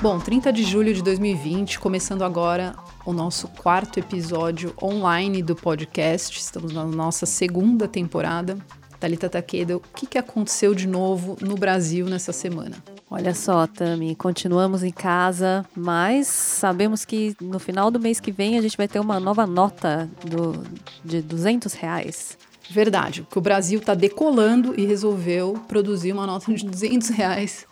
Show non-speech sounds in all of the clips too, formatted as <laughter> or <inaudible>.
Bom, 30 de julho de 2020, começando agora o nosso quarto episódio online do podcast. Estamos na nossa segunda temporada. Thalita Takeda, o que, que aconteceu de novo no Brasil nessa semana? Olha só, Tami, continuamos em casa, mas sabemos que no final do mês que vem a gente vai ter uma nova nota do, de 200 reais. Verdade, que o Brasil está decolando e resolveu produzir uma nota de 200 reais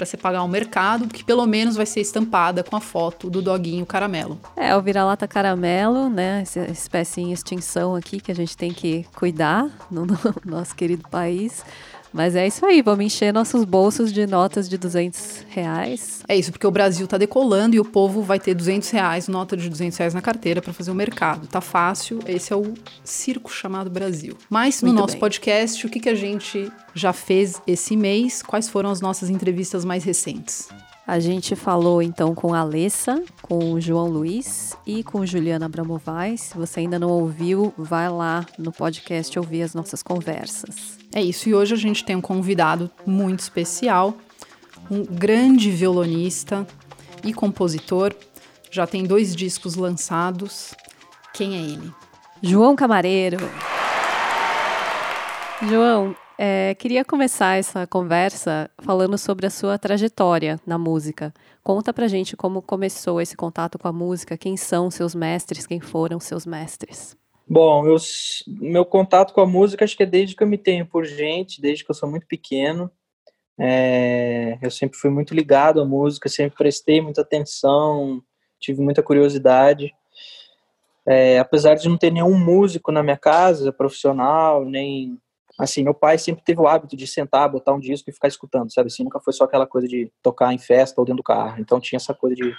para você pagar um mercado, que pelo menos vai ser estampada com a foto do doguinho caramelo. É, o vira-lata caramelo, né? Essa espécie em extinção aqui que a gente tem que cuidar no nosso querido país. Mas é isso aí, vamos encher nossos bolsos de notas de 200 reais. É isso, porque o Brasil tá decolando e o povo vai ter 200 reais, nota de 200 reais na carteira para fazer o mercado. Tá fácil, esse é o circo chamado Brasil. Mas no Muito nosso bem. podcast, o que, que a gente já fez esse mês? Quais foram as nossas entrevistas mais recentes? A gente falou então com a Alessa, com o João Luiz e com Juliana Abramovais. Se você ainda não ouviu, vai lá no podcast ouvir as nossas conversas. É isso, e hoje a gente tem um convidado muito especial, um grande violonista e compositor. Já tem dois discos lançados. Quem é ele? João Camareiro. João, é, queria começar essa conversa falando sobre a sua trajetória na música. Conta pra gente como começou esse contato com a música, quem são seus mestres, quem foram seus mestres. Bom, eu, meu contato com a música acho que é desde que eu me tenho por gente, desde que eu sou muito pequeno. É, eu sempre fui muito ligado à música, sempre prestei muita atenção, tive muita curiosidade. É, apesar de não ter nenhum músico na minha casa, profissional, nem assim, meu pai sempre teve o hábito de sentar, botar um disco e ficar escutando, sabe? Assim, nunca foi só aquela coisa de tocar em festa ou dentro do carro. Então tinha essa coisa de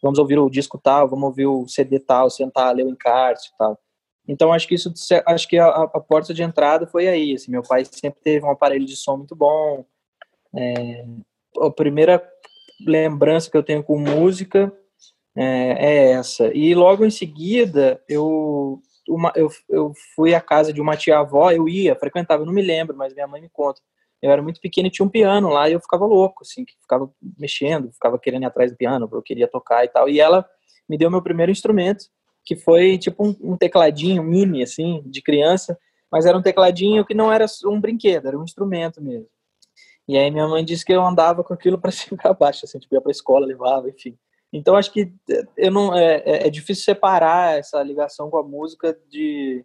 vamos ouvir o disco tal, vamos ouvir o CD tal, sentar, ler o encarte e tal. Então acho que isso, acho que a, a, porta de entrada foi aí. Assim, meu pai sempre teve um aparelho de som muito bom. É, a primeira lembrança que eu tenho com música é, é essa. E logo em seguida eu uma, eu, eu fui à casa de uma tia-avó, eu ia, frequentava, eu não me lembro, mas minha mãe me conta. Eu era muito pequeno e tinha um piano lá e eu ficava louco, assim, que ficava mexendo, ficava querendo ir atrás do piano, eu queria tocar e tal. E ela me deu meu primeiro instrumento, que foi tipo um, um tecladinho mini, assim, de criança, mas era um tecladinho que não era um brinquedo, era um instrumento mesmo. E aí minha mãe disse que eu andava com aquilo <laughs> para cima e para baixo, assim, tipo, ia para escola, levava, enfim. Então acho que eh, eu não é, é, é, difícil separar essa ligação com a música de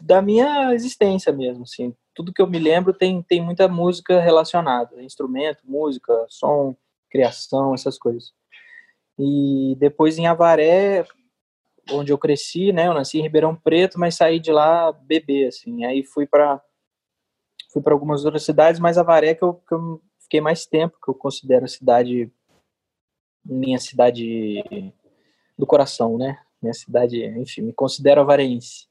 da minha existência mesmo, assim. Tudo que eu me lembro tem tem muita música relacionada, instrumento, música, som, criação, essas coisas. E depois em Avaré, onde eu cresci, né? Eu nasci em Ribeirão Preto, mas saí de lá bebê, assim. Aí fui para fui para algumas outras cidades, mas Avaré que eu, que eu fiquei mais tempo, que eu considero a cidade minha cidade do coração, né? Minha cidade, enfim, me considero avarense.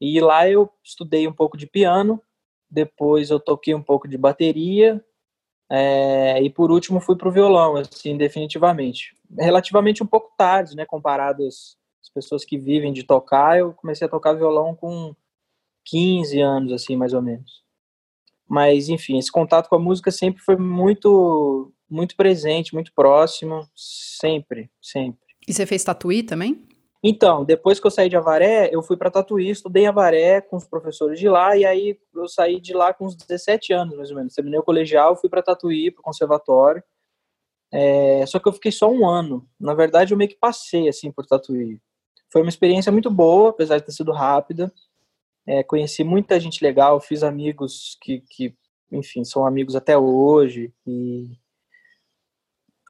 E lá eu estudei um pouco de piano, depois eu toquei um pouco de bateria, é, e por último fui para o violão, assim, definitivamente. Relativamente um pouco tarde, né, comparado às, às pessoas que vivem de tocar, eu comecei a tocar violão com 15 anos, assim, mais ou menos. Mas, enfim, esse contato com a música sempre foi muito muito presente, muito próximo, sempre, sempre. E você fez tatuí também? Então, depois que eu saí de Avaré, eu fui para Tatuí, estudei em Avaré com os professores de lá, e aí eu saí de lá com uns 17 anos, mais ou menos. Terminei o colegial, fui para Tatuí, para o conservatório. É, só que eu fiquei só um ano. Na verdade, eu meio que passei, assim, por Tatuí. Foi uma experiência muito boa, apesar de ter sido rápida. É, conheci muita gente legal, fiz amigos que, que, enfim, são amigos até hoje. E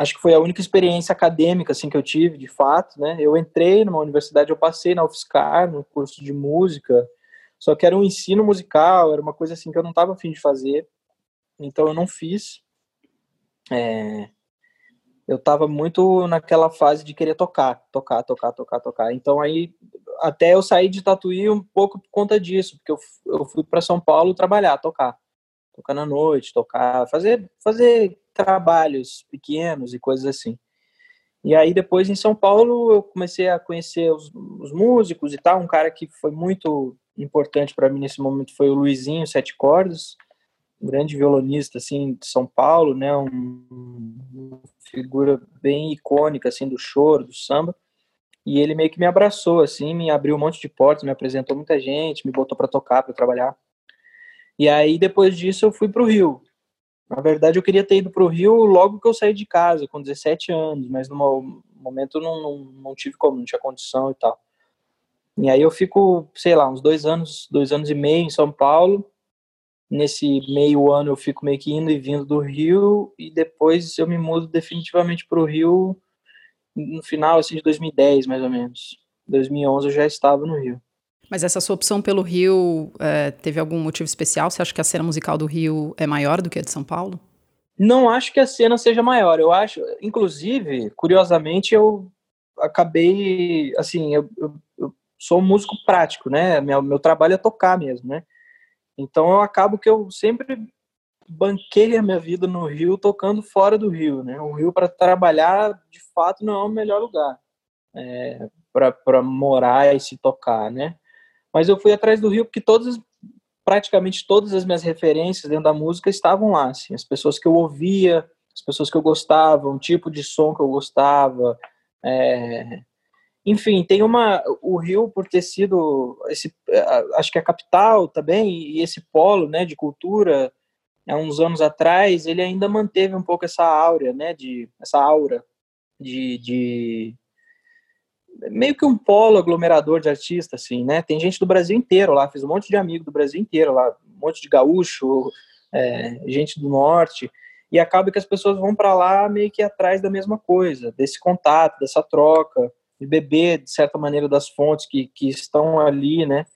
acho que foi a única experiência acadêmica assim que eu tive, de fato, né? Eu entrei numa universidade, eu passei na UFSCar, no curso de música, só que era um ensino musical, era uma coisa assim que eu não estava afim de fazer, então eu não fiz. É, eu estava muito naquela fase de querer tocar, tocar, tocar, tocar, tocar. Então aí até eu saí de Tatuí um pouco por conta disso, porque eu, eu fui para São Paulo trabalhar, tocar, tocar na noite, tocar, fazer, fazer trabalhos pequenos e coisas assim. E aí depois em São Paulo eu comecei a conhecer os, os músicos e tal. Um cara que foi muito importante para mim nesse momento foi o Luizinho Sete Cordas, um grande violonista assim de São Paulo, né? Um, um figura bem icônica, assim, do choro, do samba. E ele meio que me abraçou, assim, me abriu um monte de portas, me apresentou muita gente, me botou para tocar, para trabalhar. E aí, depois disso, eu fui para o Rio. Na verdade, eu queria ter ido para o Rio logo que eu saí de casa, com 17 anos, mas no momento não, não, não tive como, não tinha condição e tal. E aí eu fico, sei lá, uns dois anos, dois anos e meio em São Paulo. Nesse meio ano eu fico meio que indo e vindo do Rio e depois eu me mudo definitivamente para o Rio no final assim, de 2010, mais ou menos. 2011 eu já estava no Rio. Mas essa sua opção pelo Rio é, teve algum motivo especial? Você acha que a cena musical do Rio é maior do que a de São Paulo? Não acho que a cena seja maior. Eu acho, inclusive, curiosamente, eu acabei, assim, eu, eu, eu sou um músico prático, né? Meu, meu trabalho é tocar mesmo, né? Então eu acabo que eu sempre banquei a minha vida no Rio tocando fora do Rio, né? O Rio para trabalhar, de fato, não é o melhor lugar é, para morar e se tocar, né? Mas eu fui atrás do Rio porque todas, praticamente todas as minhas referências dentro da música estavam lá, assim, as pessoas que eu ouvia, as pessoas que eu gostava, um tipo de som que eu gostava, é... enfim, tem uma o Rio por ter sido esse, acho que a capital também e esse polo, né, de cultura, há uns anos atrás, ele ainda manteve um pouco essa áurea, né, de essa aura de, de meio que um polo aglomerador de artistas, assim, né? Tem gente do Brasil inteiro lá, fiz um monte de amigo do Brasil inteiro lá, um monte de gaúcho, é, gente do norte, e acaba que as pessoas vão para lá meio que atrás da mesma coisa, desse contato, dessa troca, de beber, de certa maneira, das fontes que, que estão ali, né?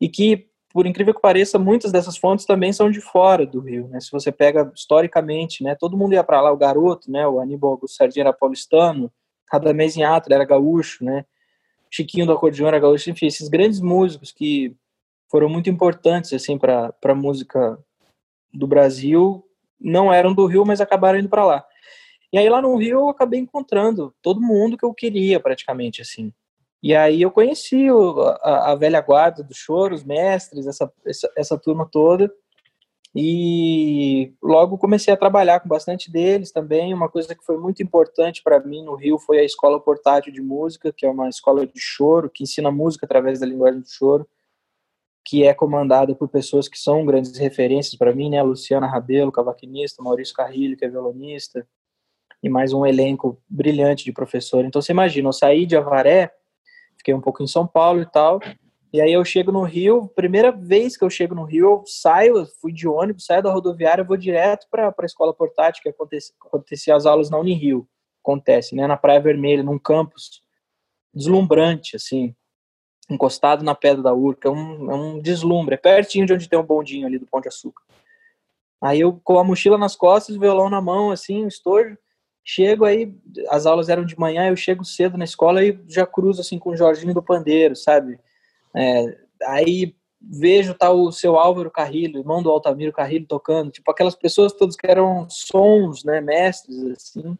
E que, por incrível que pareça, muitas dessas fontes também são de fora do Rio, né? Se você pega historicamente, né? Todo mundo ia para lá, o garoto, né? O Aníbal Sardinha era paulistano, Radamés Inhato, era gaúcho, né? Chiquinho do acordeão era gaúcho, enfim, esses grandes músicos que foram muito importantes assim para a música do Brasil não eram do Rio, mas acabaram indo para lá. E aí lá no Rio eu acabei encontrando todo mundo que eu queria praticamente assim. E aí eu conheci o, a, a, velha guarda do choro, os mestres, essa, essa, essa turma toda. E logo comecei a trabalhar com bastante deles também. Uma coisa que foi muito importante para mim no Rio foi a Escola Portátil de Música, que é uma escola de choro, que ensina música através da linguagem do choro, que é comandada por pessoas que são grandes referências para mim, né? Luciana Rabelo, cavaquinista, Maurício Carrilho, que é violonista, e mais um elenco brilhante de professor. Então você imagina, eu saí de Avaré, fiquei um pouco em São Paulo e tal, e aí eu chego no Rio, primeira vez que eu chego no Rio, eu saio, eu fui de ônibus, saio da rodoviária, vou direto para a escola portátil, que acontecia, acontecia as aulas na Unirio. Acontece, né? Na Praia Vermelha, num campus deslumbrante, assim, encostado na Pedra da Urca, é um, é um deslumbre, é pertinho de onde tem um bondinho ali do Pão de Açúcar. Aí eu com a mochila nas costas, violão na mão, assim, um estojo, chego aí, as aulas eram de manhã, eu chego cedo na escola e já cruzo assim com o Jorginho do Pandeiro, sabe? É, aí vejo tal o seu Álvaro Carrilho, irmão do Altamiro Carrilho tocando, tipo aquelas pessoas todas que eram sons, né, mestres assim.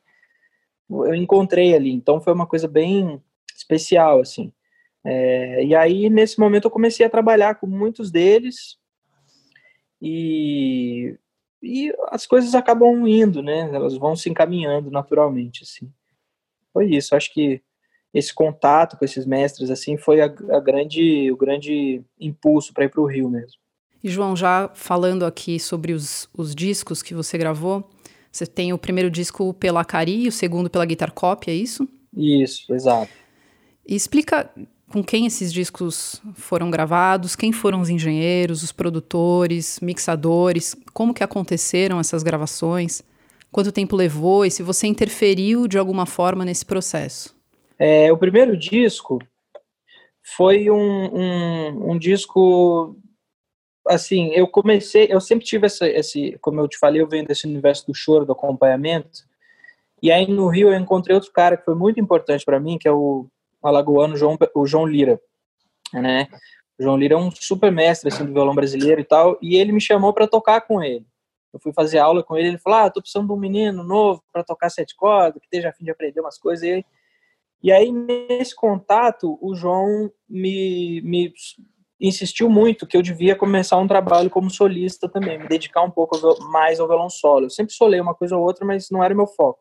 Eu encontrei ali, então foi uma coisa bem especial assim. É, e aí nesse momento eu comecei a trabalhar com muitos deles e, e as coisas acabam indo, né? Elas vão se encaminhando naturalmente assim. Foi isso. Acho que esse contato com esses mestres assim foi a, a grande o grande impulso para ir para o Rio mesmo. E João, já falando aqui sobre os, os discos que você gravou, você tem o primeiro disco pela Cari e o segundo pela Guitar Copy, é isso? Isso, exato. E explica com quem esses discos foram gravados, quem foram os engenheiros, os produtores, mixadores, como que aconteceram essas gravações, quanto tempo levou e se você interferiu de alguma forma nesse processo. É, o primeiro disco foi um, um, um, disco assim eu comecei eu sempre tive essa, esse como eu te falei eu venho desse universo do choro do acompanhamento e aí no Rio eu encontrei outro cara que foi muito importante para mim que é o alagoano João o João Lira né o João Lira é um super mestre assim do violão brasileiro e tal e ele me chamou para tocar com ele eu fui fazer aula com ele ele falou ah tô precisando de um menino novo para tocar sete cordas que esteja a fim de aprender umas coisas e e aí, nesse contato, o João me, me insistiu muito que eu devia começar um trabalho como solista também, me dedicar um pouco mais ao violão solo. Eu sempre solei uma coisa ou outra, mas não era o meu foco.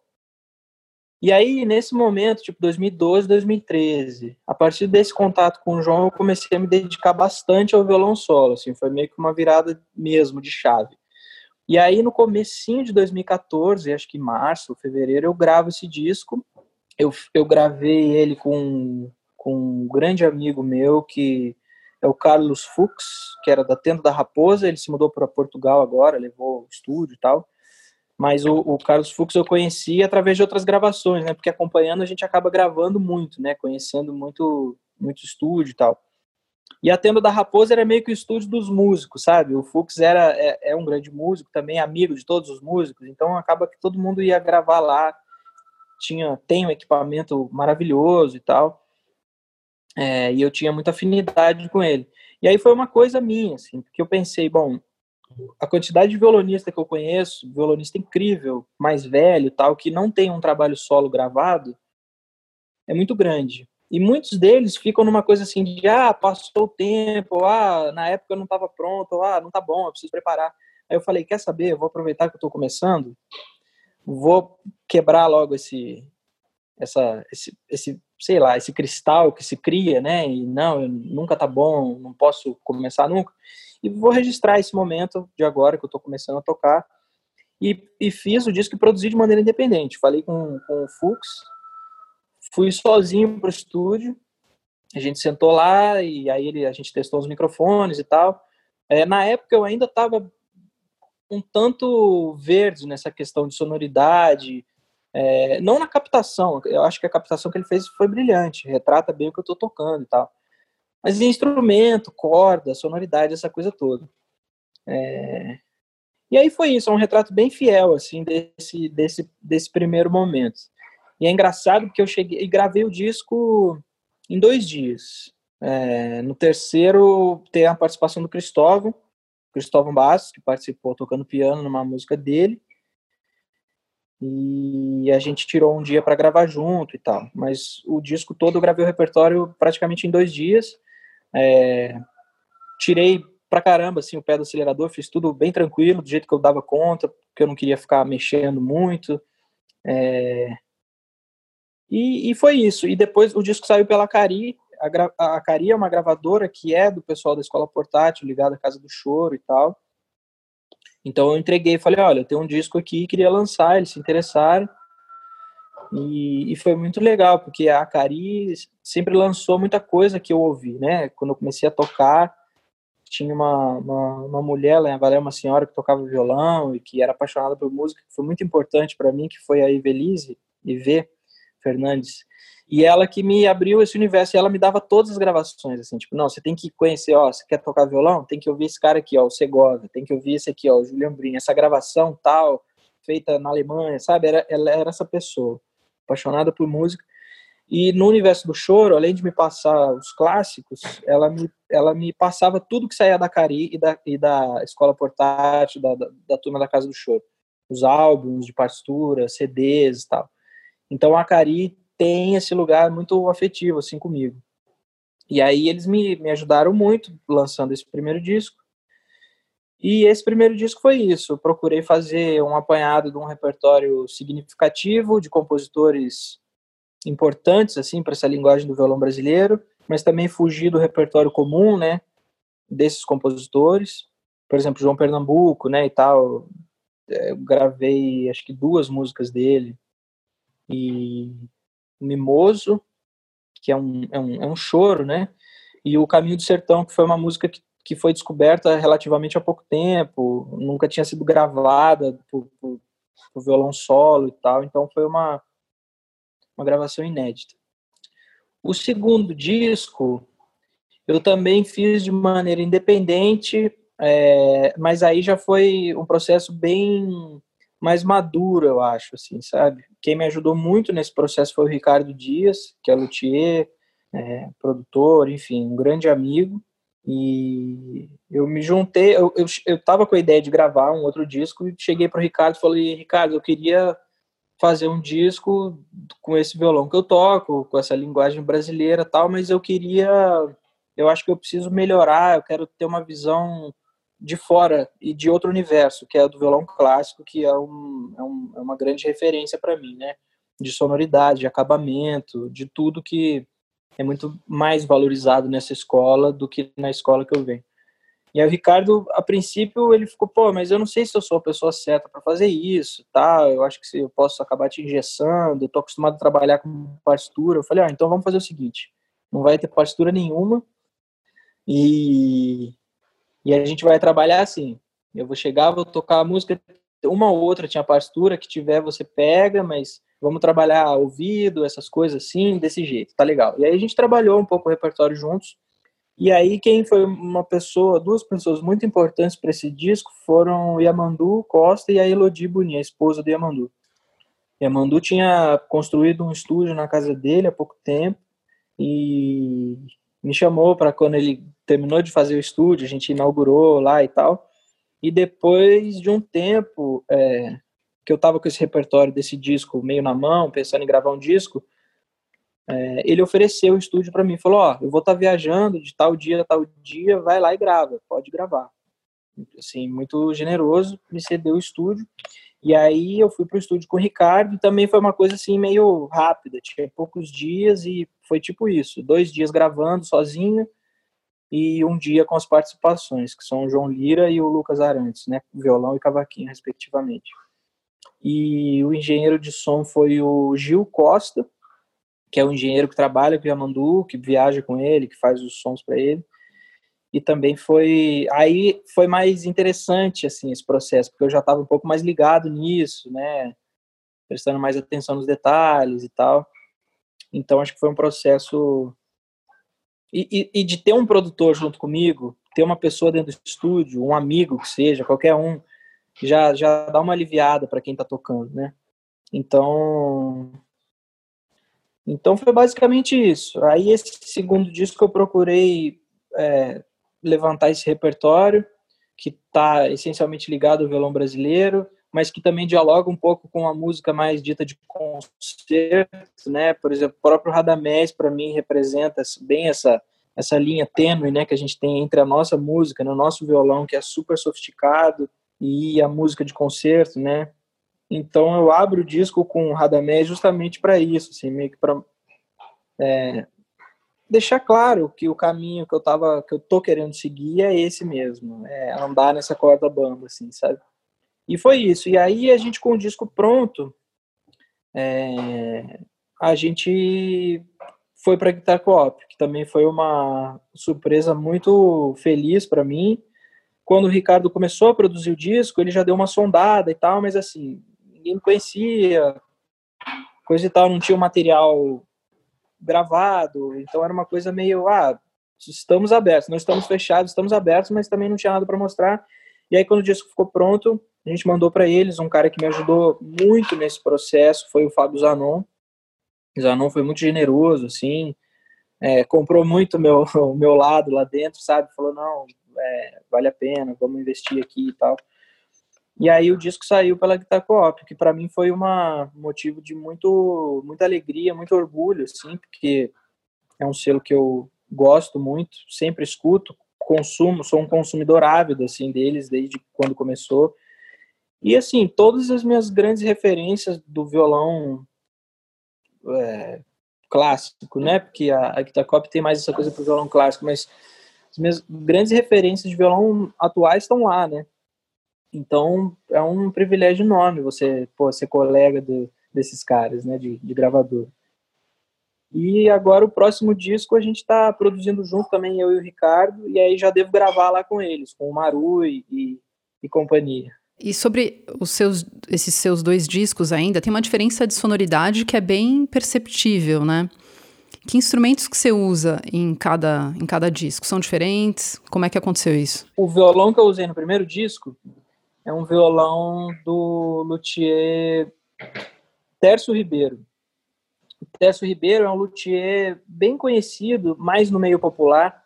E aí, nesse momento, tipo 2012, 2013, a partir desse contato com o João, eu comecei a me dedicar bastante ao violão solo, assim, foi meio que uma virada mesmo de chave. E aí, no comecinho de 2014, acho que março, fevereiro, eu gravo esse disco. Eu, eu gravei ele com, com um grande amigo meu, que é o Carlos Fux, que era da Tenda da Raposa, ele se mudou para Portugal agora, levou o estúdio e tal. Mas o, o, Carlos Fux eu conheci através de outras gravações, né? Porque acompanhando a gente acaba gravando muito, né? Conhecendo muito, muito estúdio e tal. E a Tenda da Raposa era meio que o estúdio dos músicos, sabe? O Fux era, é, é um grande músico, também amigo de todos os músicos, então acaba que todo mundo ia gravar lá. Tinha, tem um equipamento maravilhoso e tal. É, e eu tinha muita afinidade com ele. E aí foi uma coisa minha, assim, porque eu pensei, bom, a quantidade de violonista que eu conheço, violonista incrível, mais velho, tal, que não tem um trabalho solo gravado, é muito grande. E muitos deles ficam numa coisa assim de ah, passou o tempo, ah, na época eu não estava pronto, ah, não tá bom, eu preciso preparar. Aí eu falei, quer saber, eu vou aproveitar que eu estou começando, vou quebrar logo esse essa esse, esse sei lá, esse cristal que se cria, né? E não, nunca tá bom, não posso começar nunca e vou registrar esse momento de agora que eu estou começando a tocar. E, e, fiz o disco e produzi de maneira independente. Falei com, com o Fux, fui sozinho para o estúdio, a gente sentou lá e aí ele, a gente testou os microfones e tal. É, na época eu ainda estava um tanto verde nessa questão de sonoridade, é, não na captação, eu acho que a captação que ele fez foi brilhante, retrata bem o que eu estou tocando e tal. Mas instrumento, corda, sonoridade, essa coisa toda. É... E aí foi isso, é um retrato bem fiel, assim, desse, desse, desse primeiro momento. E é engraçado porque eu cheguei e gravei o disco em dois dias. É, no terceiro, tem a participação do Cristóvão, Cristóvão Bastos, que participou tocando piano numa música dele. E a gente tirou um dia para gravar junto e tal. Mas o disco todo eu gravei o repertório praticamente em dois dias. É, tirei pra caramba assim, o pé do acelerador, fiz tudo bem tranquilo, do jeito que eu dava conta, porque eu não queria ficar mexendo muito. É, e, e, foi isso. E depois o disco saiu pela Cari. A, a Cari é uma gravadora que é do pessoal da Escola Portátil, ligada à Casa do Choro e tal. Então eu entreguei, falei, olha, eu tenho um disco aqui, queria lançar, eles se interessaram. E, e, foi muito legal, porque a Cari sempre lançou muita coisa que eu ouvi, né? Quando eu comecei a tocar, tinha uma, uma, uma mulher, né? ela é uma senhora que tocava violão e que era apaixonada por música, que foi muito importante para mim, que foi a Evelise Ivê Fernandes. E ela que me abriu esse universo, e ela me dava todas as gravações, assim, tipo, não, você tem que conhecer, ó, você quer tocar violão? Tem que ouvir esse cara aqui, ó, o Segovia, tem que ouvir esse aqui, ó, o Julian Brin, essa gravação tal, feita na Alemanha, sabe? Era, ela era essa pessoa apaixonada por música. E no universo do choro, além de me passar os clássicos, ela me, ela me passava tudo que saía da Cari e da, e da escola portátil, da, da, da turma da Casa do Choro. Os álbuns de partitura, CDs e tal. Então a Cari tem esse lugar muito afetivo, assim, comigo. E aí eles me, me ajudaram muito lançando esse primeiro disco. E esse primeiro disco foi isso. Eu procurei fazer um apanhado de um repertório significativo de compositores importantes assim para essa linguagem do violão brasileiro, mas também fugir do repertório comum, né, desses compositores. Por exemplo, João Pernambuco, né, e tal. É, eu gravei acho que duas músicas dele e Mimoso, que é um, é um, é um choro, né? E o Caminho do Sertão, que foi uma música que que foi descoberta relativamente há pouco tempo, nunca tinha sido gravada por, por, por violão solo e tal, então foi uma, uma gravação inédita. O segundo disco eu também fiz de maneira independente, é, mas aí já foi um processo bem mais maduro, eu acho, assim, sabe? Quem me ajudou muito nesse processo foi o Ricardo Dias, que é luthier, é, produtor, enfim, um grande amigo. E eu me juntei, eu, eu, eu tava com a ideia de gravar um outro disco e cheguei para o Ricardo e falei, Ricardo, eu queria fazer um disco com esse violão que eu toco, com essa linguagem brasileira tal, mas eu queria, eu acho que eu preciso melhorar, eu quero ter uma visão de fora e de outro universo, que é do violão clássico, que é, um, é, um, é uma grande referência para mim, né? de sonoridade, de acabamento, de tudo que é muito mais valorizado nessa escola do que na escola que eu venho. E aí o Ricardo, a princípio, ele ficou, pô, mas eu não sei se eu sou a pessoa certa para fazer isso, tá? Eu acho que eu posso acabar te engessando, eu tô acostumado a trabalhar com partitura. Eu falei, ah, então vamos fazer o seguinte, não vai ter partitura nenhuma e, e a gente vai trabalhar assim. Eu vou chegar, vou tocar a música, uma ou outra tinha partitura, que tiver você pega, mas vamos trabalhar ouvido, essas coisas assim, desse jeito, tá legal. E aí a gente trabalhou um pouco o repertório juntos, e aí quem foi uma pessoa, duas pessoas muito importantes para esse disco foram Yamandu Costa e a Elodie Boni, a esposa do Yamandu. Yamandu tinha construído um estúdio na casa dele há pouco tempo e me chamou para quando ele terminou de fazer o estúdio, a gente inaugurou lá e tal. E depois de um tempo é, que eu estava com esse repertório desse disco meio na mão, pensando em gravar um disco, é, ele ofereceu o estúdio para mim, falou, ó, eu vou estar tá viajando de tal dia a tal dia, vai lá e grava, pode gravar. Assim, muito generoso, me cedeu o estúdio. E aí eu fui pro estúdio com o Ricardo, também foi uma coisa assim meio rápida, tinha poucos dias e foi tipo isso, dois dias gravando sozinho e um dia com as participações, que são o João Lira e o Lucas Arantes, né, violão e cavaquinho, respectivamente. E o engenheiro de som foi o Gil Costa, que é o engenheiro que trabalha com o Yamandu, que viaja com ele, que faz os sons para ele. E também foi aí foi mais interessante assim esse processo, porque eu já estava um pouco mais ligado nisso, né? Prestando mais atenção nos detalhes e tal. Então acho que foi um processo e, e, e de ter um produtor junto comigo, ter uma pessoa dentro do estúdio, um amigo que seja, qualquer um, já já dá uma aliviada para quem está tocando, né? Então então foi basicamente isso. Aí esse segundo disco eu procurei é, levantar esse repertório que está essencialmente ligado ao violão brasileiro, mas que também dialoga um pouco com a música mais dita de concerto, né? Por exemplo, o próprio Radamés para mim representa bem essa essa linha tênue, né, que a gente tem entre a nossa música, né, nosso violão que é super sofisticado e a música de concerto, né? Então eu abro o disco com o Radamés justamente para isso, assim, meio que para é, deixar claro que o caminho que eu tava, que eu tô querendo seguir é esse mesmo, é andar nessa corda bamba, assim, sabe? E foi isso. E aí a gente com o disco pronto, é, a gente foi para Guitar Co-op, que também foi uma surpresa muito feliz para mim. Quando o Ricardo começou a produzir o disco, ele já deu uma sondada e tal, mas assim, ninguém me conhecia, coisa e tal, não tinha o material gravado, então era uma coisa meio, ah, estamos abertos, não estamos fechados, estamos abertos, mas também não tinha nada para mostrar. E aí quando o disco ficou pronto, a gente mandou para eles, um cara que me ajudou muito nesse processo foi o Fábio Zanon. Zanon foi muito generoso, assim, é, comprou muito meu, <laughs> o meu lado lá dentro, sabe? Falou, não, é, vale a pena, vamos investir aqui e tal. E aí o disco saiu pela Guitar Co-op, que para mim foi um motivo de muito, muita alegria, muito orgulho, assim, porque é um selo que eu gosto muito, sempre escuto, consumo, sou um consumidor ávido assim deles desde quando começou. E assim, todas as minhas grandes referências do violão é, clássico, né? Porque a, a Guitar Co-op tem mais essa coisa pro violão clássico, mas as minhas grandes referências de violão atuais estão lá, né? Então é um privilégio enorme você pô, ser colega do, desses caras, né, de, de gravador. E agora o próximo disco a gente está produzindo junto também, eu e o Ricardo, e aí já devo gravar lá com eles, com o Maru e, e, e companhia. E sobre os seus, esses seus dois discos ainda, tem uma diferença de sonoridade que é bem perceptível, né? Que instrumentos que você usa em cada, em cada disco? São diferentes? Como é que aconteceu isso? O violão que eu usei no primeiro disco é um violão do luthier Tércio Ribeiro. O Tércio Ribeiro é um luthier bem conhecido, mais no meio popular.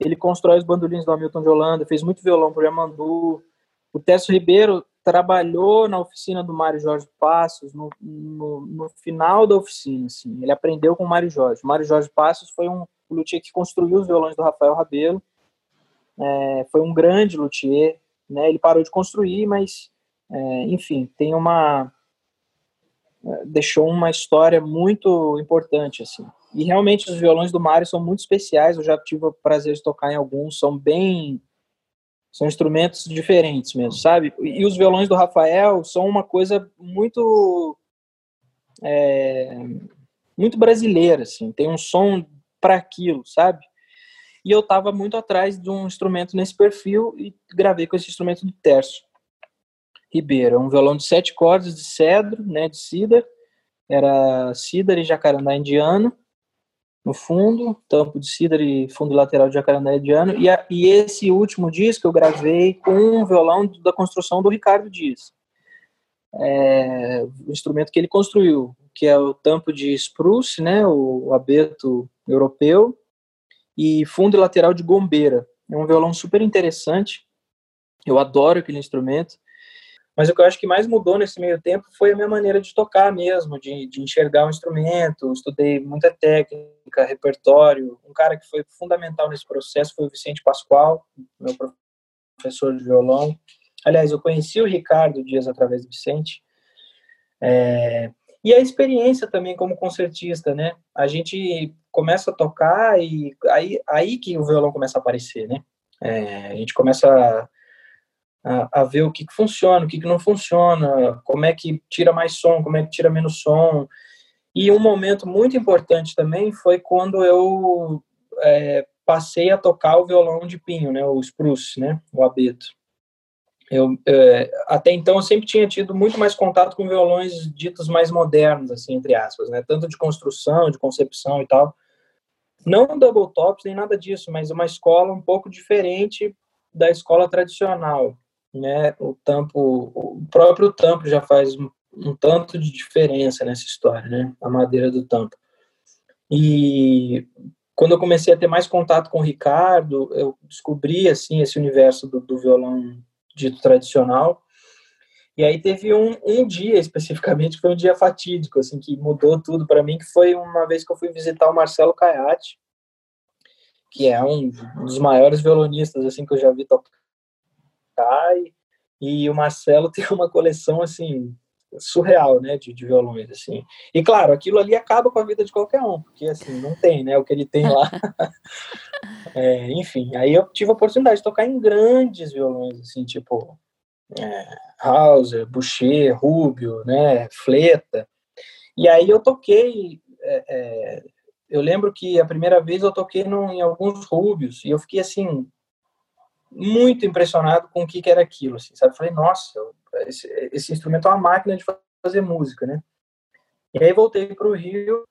Ele constrói os bandolins do Hamilton de Holanda, fez muito violão para o Yamandu. O Tércio Ribeiro trabalhou na oficina do Mário Jorge Passos no, no, no, final da oficina. Assim. Ele aprendeu com o Mário Jorge. O Mário Jorge Passos foi um luthier que construiu os violões do Rafael Rabelo. É, foi um grande luthier, né? Ele parou de construir, mas, é, enfim, tem uma é, deixou uma história muito importante, assim. E realmente os violões do Mário são muito especiais, eu já tive o prazer de tocar em alguns, são bem são instrumentos diferentes mesmo, sabe? E os violões do Rafael são uma coisa muito é, muito brasileira, assim. Tem um som para aquilo, sabe? E eu estava muito atrás de um instrumento nesse perfil e gravei com esse instrumento do Terço Ribeiro. É um violão de sete cordas de cedro, né, de cedar. Era cedar e jacarandá indiano no fundo, tampo de cidra e fundo lateral de jacarandá indiano, e, a, e esse último disco eu gravei com um violão da construção do Ricardo Dias, é, o instrumento que ele construiu, que é o tampo de spruce, né, o abeto europeu, e fundo lateral de gombeira. É um violão super interessante, eu adoro aquele instrumento, mas o que eu acho que mais mudou nesse meio tempo foi a minha maneira de tocar mesmo, de, de enxergar o um instrumento. Estudei muita técnica, repertório. Um cara que foi fundamental nesse processo foi o Vicente Pascoal, meu professor de violão. Aliás, eu conheci o Ricardo Dias através do Vicente. É, e a experiência também como concertista, né? A gente começa a tocar e aí, aí que o violão começa a aparecer, né? É, a gente começa a a, a ver o que, que funciona, o que, que não funciona, como é que tira mais som, como é que tira menos som. E um momento muito importante também foi quando eu é, passei a tocar o violão de pinho, né, o spruce, né, o abeto. Eu, é, até então eu sempre tinha tido muito mais contato com violões ditos mais modernos, assim, entre aspas, né, tanto de construção, de concepção e tal. Não double tops nem nada disso, mas uma escola um pouco diferente da escola tradicional né, o tampo, o próprio tampo já faz um, um, tanto de diferença nessa história, né, a madeira do tampo. E quando eu comecei a ter mais contato com o Ricardo, eu descobri assim esse universo do, do violão dito tradicional. E aí teve um, um dia especificamente que foi um dia fatídico, assim, que mudou tudo para mim, que foi uma vez que eu fui visitar o Marcelo Caiati, que é um dos maiores violonistas assim que eu já vi tocar Kai e o Marcelo <laughs> tem uma coleção assim surreal, né, de, de, violões assim. E claro, aquilo ali acaba com a vida de qualquer um, porque assim não tem, né, o que ele tem lá. <laughs> é, enfim, aí eu tive a oportunidade de tocar em grandes violões assim, tipo é, Hauser, Boucher, Rubio, né, Fleta. E aí eu toquei é, é, eu lembro que a primeira vez eu toquei no, em alguns Rubios e eu fiquei assim muito impressionado com o que, que era aquilo, assim, sabe? Falei, nossa, esse, esse, instrumento é uma máquina de fazer música, né? E aí voltei para o Rio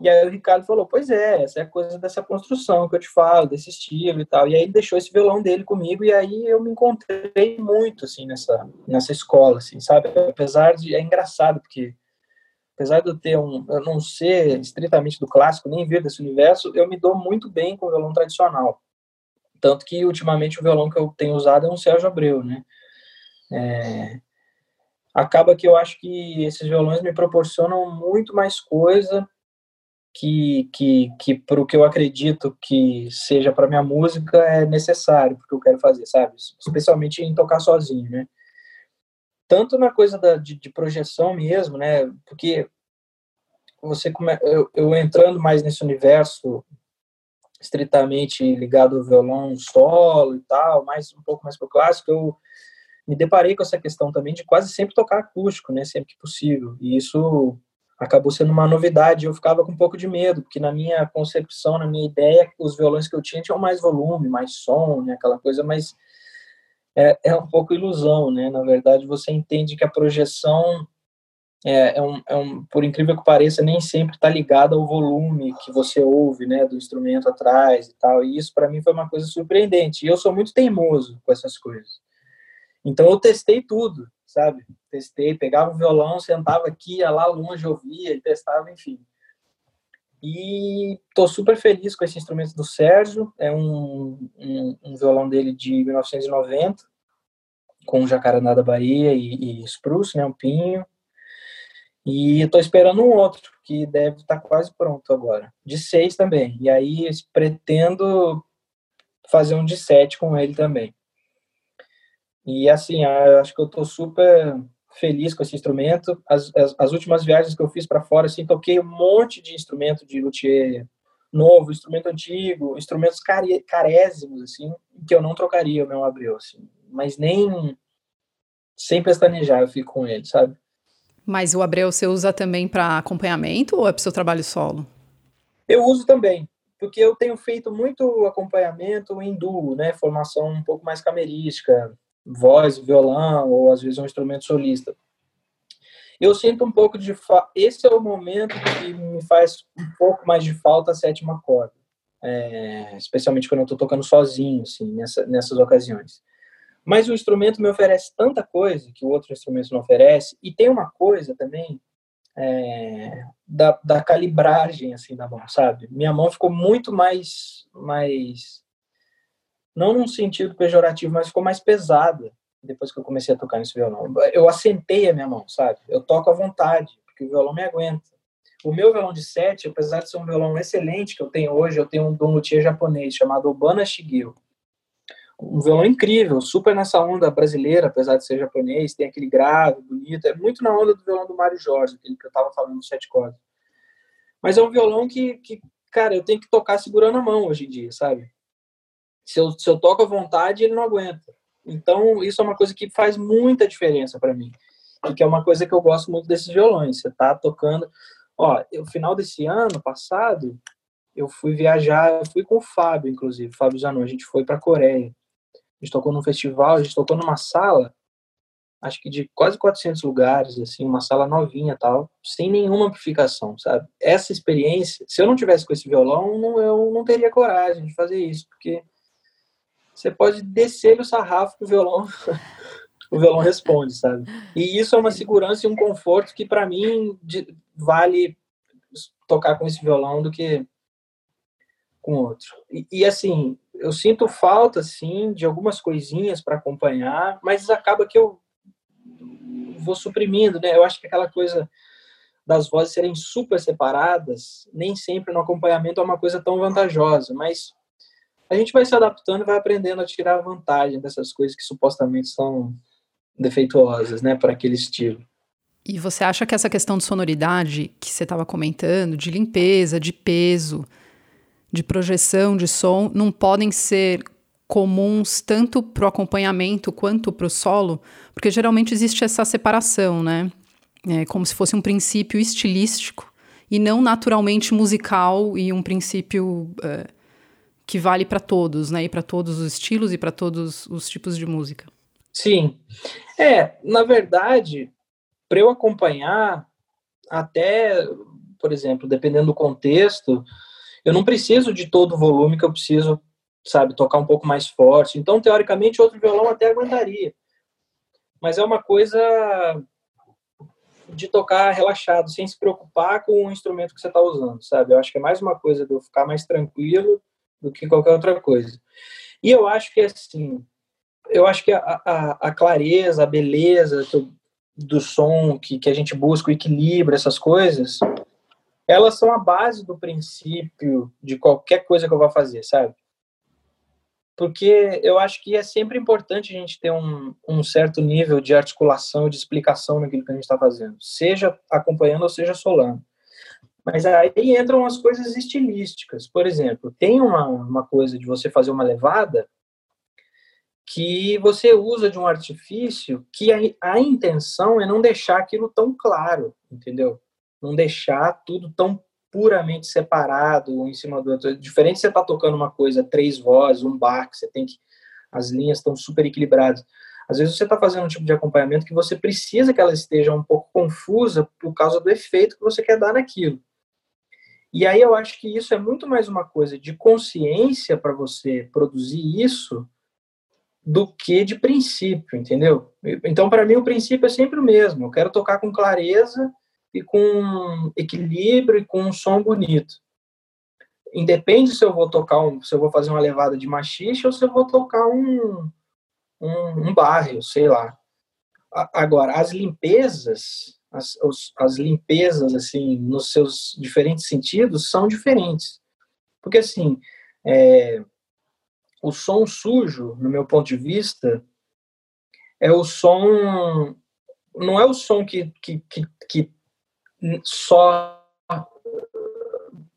e aí o Ricardo falou, pois é, essa é a coisa dessa construção que eu te falo, desse estilo e tal. E aí ele deixou esse violão dele comigo e aí eu me encontrei muito, assim, nessa, nessa escola, assim, sabe? Apesar de... É engraçado, porque apesar de eu ter um... Eu não ser estritamente do clássico, nem vir desse universo, eu me dou muito bem com o violão tradicional. Tanto que ultimamente o violão que eu tenho usado é um Sérgio Abreu, né? É, acaba que eu acho que esses violões me proporcionam muito mais coisa que, que, que para o que eu acredito que seja para minha música é necessário, porque eu quero fazer, sabe? Especialmente em tocar sozinho, né? Tanto na coisa da, de, de projeção mesmo, né? Porque você come, eu, eu entrando mais nesse universo estritamente ligado ao violão solo e tal, mais um pouco mais pro clássico, eu me deparei com essa questão também de quase sempre tocar acústico, né, sempre que possível. E isso acabou sendo uma novidade. Eu ficava com um pouco de medo, porque na minha concepção, na minha ideia, os violões que eu tinha tinham mais volume, mais som, né, aquela coisa, mas é, é um pouco ilusão, né? Na verdade, você entende que a projeção é, é, um, é um, por incrível que pareça, nem sempre está ligado ao volume que você ouve, né, do instrumento atrás e tal. E isso para mim foi uma coisa surpreendente. E eu sou muito teimoso com essas coisas. Então eu testei tudo, sabe? Testei, pegava o violão, sentava aqui, ia lá longe, ouvia e testava, enfim. E tô super feliz com esse instrumento do Sérgio. É um, um, um violão dele de 1990, com jacarandá da Bahia e, e spruce, né, um pinho e estou esperando um outro, que deve estar tá quase pronto agora. De seis também. E aí pretendo fazer um de sete com ele também. E assim, acho que eu estou super feliz com esse instrumento. As, as, as últimas viagens que eu fiz para fora, assim, toquei um monte de instrumento de luthier novo, instrumento antigo, instrumentos carésimos, assim, que eu não trocaria o meu abril, assim. Mas nem sem pestanejar eu fico com ele, sabe? Mas o Abreu você usa também para acompanhamento ou é para o seu trabalho solo? Eu uso também, porque eu tenho feito muito acompanhamento em duo, né? Formação um pouco mais camerística, voz, violão ou às vezes um instrumento solista. Eu sinto um pouco de fa... esse é o momento que me faz um pouco mais de falta a sétima corda, é... especialmente quando eu estou tocando sozinho, assim, nessa, nessas ocasiões. Mas o instrumento me oferece tanta coisa que o outro instrumento não oferece, e tem uma coisa também é, da, da calibragem assim da mão, sabe? Minha mão ficou muito mais, mais, não num sentido pejorativo, mas ficou mais pesada depois que eu comecei a tocar nesse violão. Eu assentei a minha mão, sabe? Eu toco à vontade, porque o violão me aguenta. O meu violão de sete, apesar de ser um violão excelente que eu tenho hoje, eu tenho um um luthier japonês chamado Obana Shigeo um violão incrível, super nessa onda brasileira, apesar de ser japonês, tem aquele grave, bonito, é muito na onda do violão do Mário Jorge, aquele que eu tava falando, sete cordas. Mas é um violão que, que, cara, eu tenho que tocar segurando a mão hoje em dia, sabe? Se eu, se eu toco à vontade, ele não aguenta. Então, isso é uma coisa que faz muita diferença para mim. E que é uma coisa que eu gosto muito desses violões. Você tá tocando. Ó, no final desse ano passado, eu fui viajar, eu fui com o Fábio, inclusive, Fábio Zanon, a gente foi para Coreia gente tocou num festival, a gente tocou numa sala, acho que de quase 400 lugares, assim, uma sala novinha tal, sem nenhuma amplificação, sabe? Essa experiência, se eu não tivesse com esse violão, não, eu não teria coragem de fazer isso, porque você pode descer o sarrafo que o violão <laughs> o violão responde, sabe? E isso é uma segurança e um conforto que para mim vale tocar com esse violão do que com outro. E, e assim, eu sinto falta, sim, de algumas coisinhas para acompanhar, mas acaba que eu vou suprimindo, né? Eu acho que aquela coisa das vozes serem super separadas, nem sempre no acompanhamento é uma coisa tão vantajosa, mas a gente vai se adaptando e vai aprendendo a tirar vantagem dessas coisas que supostamente são defeituosas, né, para aquele estilo. E você acha que essa questão de sonoridade que você estava comentando, de limpeza, de peso, de projeção de som não podem ser comuns tanto para o acompanhamento quanto para o solo, porque geralmente existe essa separação, né? É como se fosse um princípio estilístico e não naturalmente musical e um princípio é, que vale para todos, né? E para todos os estilos e para todos os tipos de música. Sim. É, na verdade, para eu acompanhar, até, por exemplo, dependendo do contexto, eu não preciso de todo o volume que eu preciso, sabe, tocar um pouco mais forte. Então, teoricamente, outro violão até aguentaria. Mas é uma coisa de tocar relaxado, sem se preocupar com o instrumento que você está usando, sabe? Eu acho que é mais uma coisa de eu ficar mais tranquilo do que qualquer outra coisa. E eu acho que, assim, eu acho que a, a, a clareza, a beleza do som que, que a gente busca, o equilíbrio, essas coisas, elas são a base do princípio de qualquer coisa que eu vá fazer, sabe? Porque eu acho que é sempre importante a gente ter um, um certo nível de articulação, de explicação naquilo que a gente está fazendo, seja acompanhando ou seja solando. Mas aí entram as coisas estilísticas. Por exemplo, tem uma, uma coisa de você fazer uma levada que você usa de um artifício que a, a intenção é não deixar aquilo tão claro, entendeu? Não deixar tudo tão puramente separado em cima do outro. Diferente de você tá tocando uma coisa, três vozes, um bar, que você tem que. As linhas estão super equilibradas. Às vezes você está fazendo um tipo de acompanhamento que você precisa que ela esteja um pouco confusa por causa do efeito que você quer dar naquilo. E aí eu acho que isso é muito mais uma coisa de consciência para você produzir isso do que de princípio, entendeu? Então, para mim, o princípio é sempre o mesmo. Eu quero tocar com clareza e com equilíbrio e com um som bonito. Independe se eu vou tocar um, se eu vou fazer uma levada de machixe ou se eu vou tocar um um, um barrio, sei lá. Agora, as limpezas, as, as limpezas assim, nos seus diferentes sentidos são diferentes, porque assim, é, o som sujo, no meu ponto de vista, é o som não é o som que, que, que, que só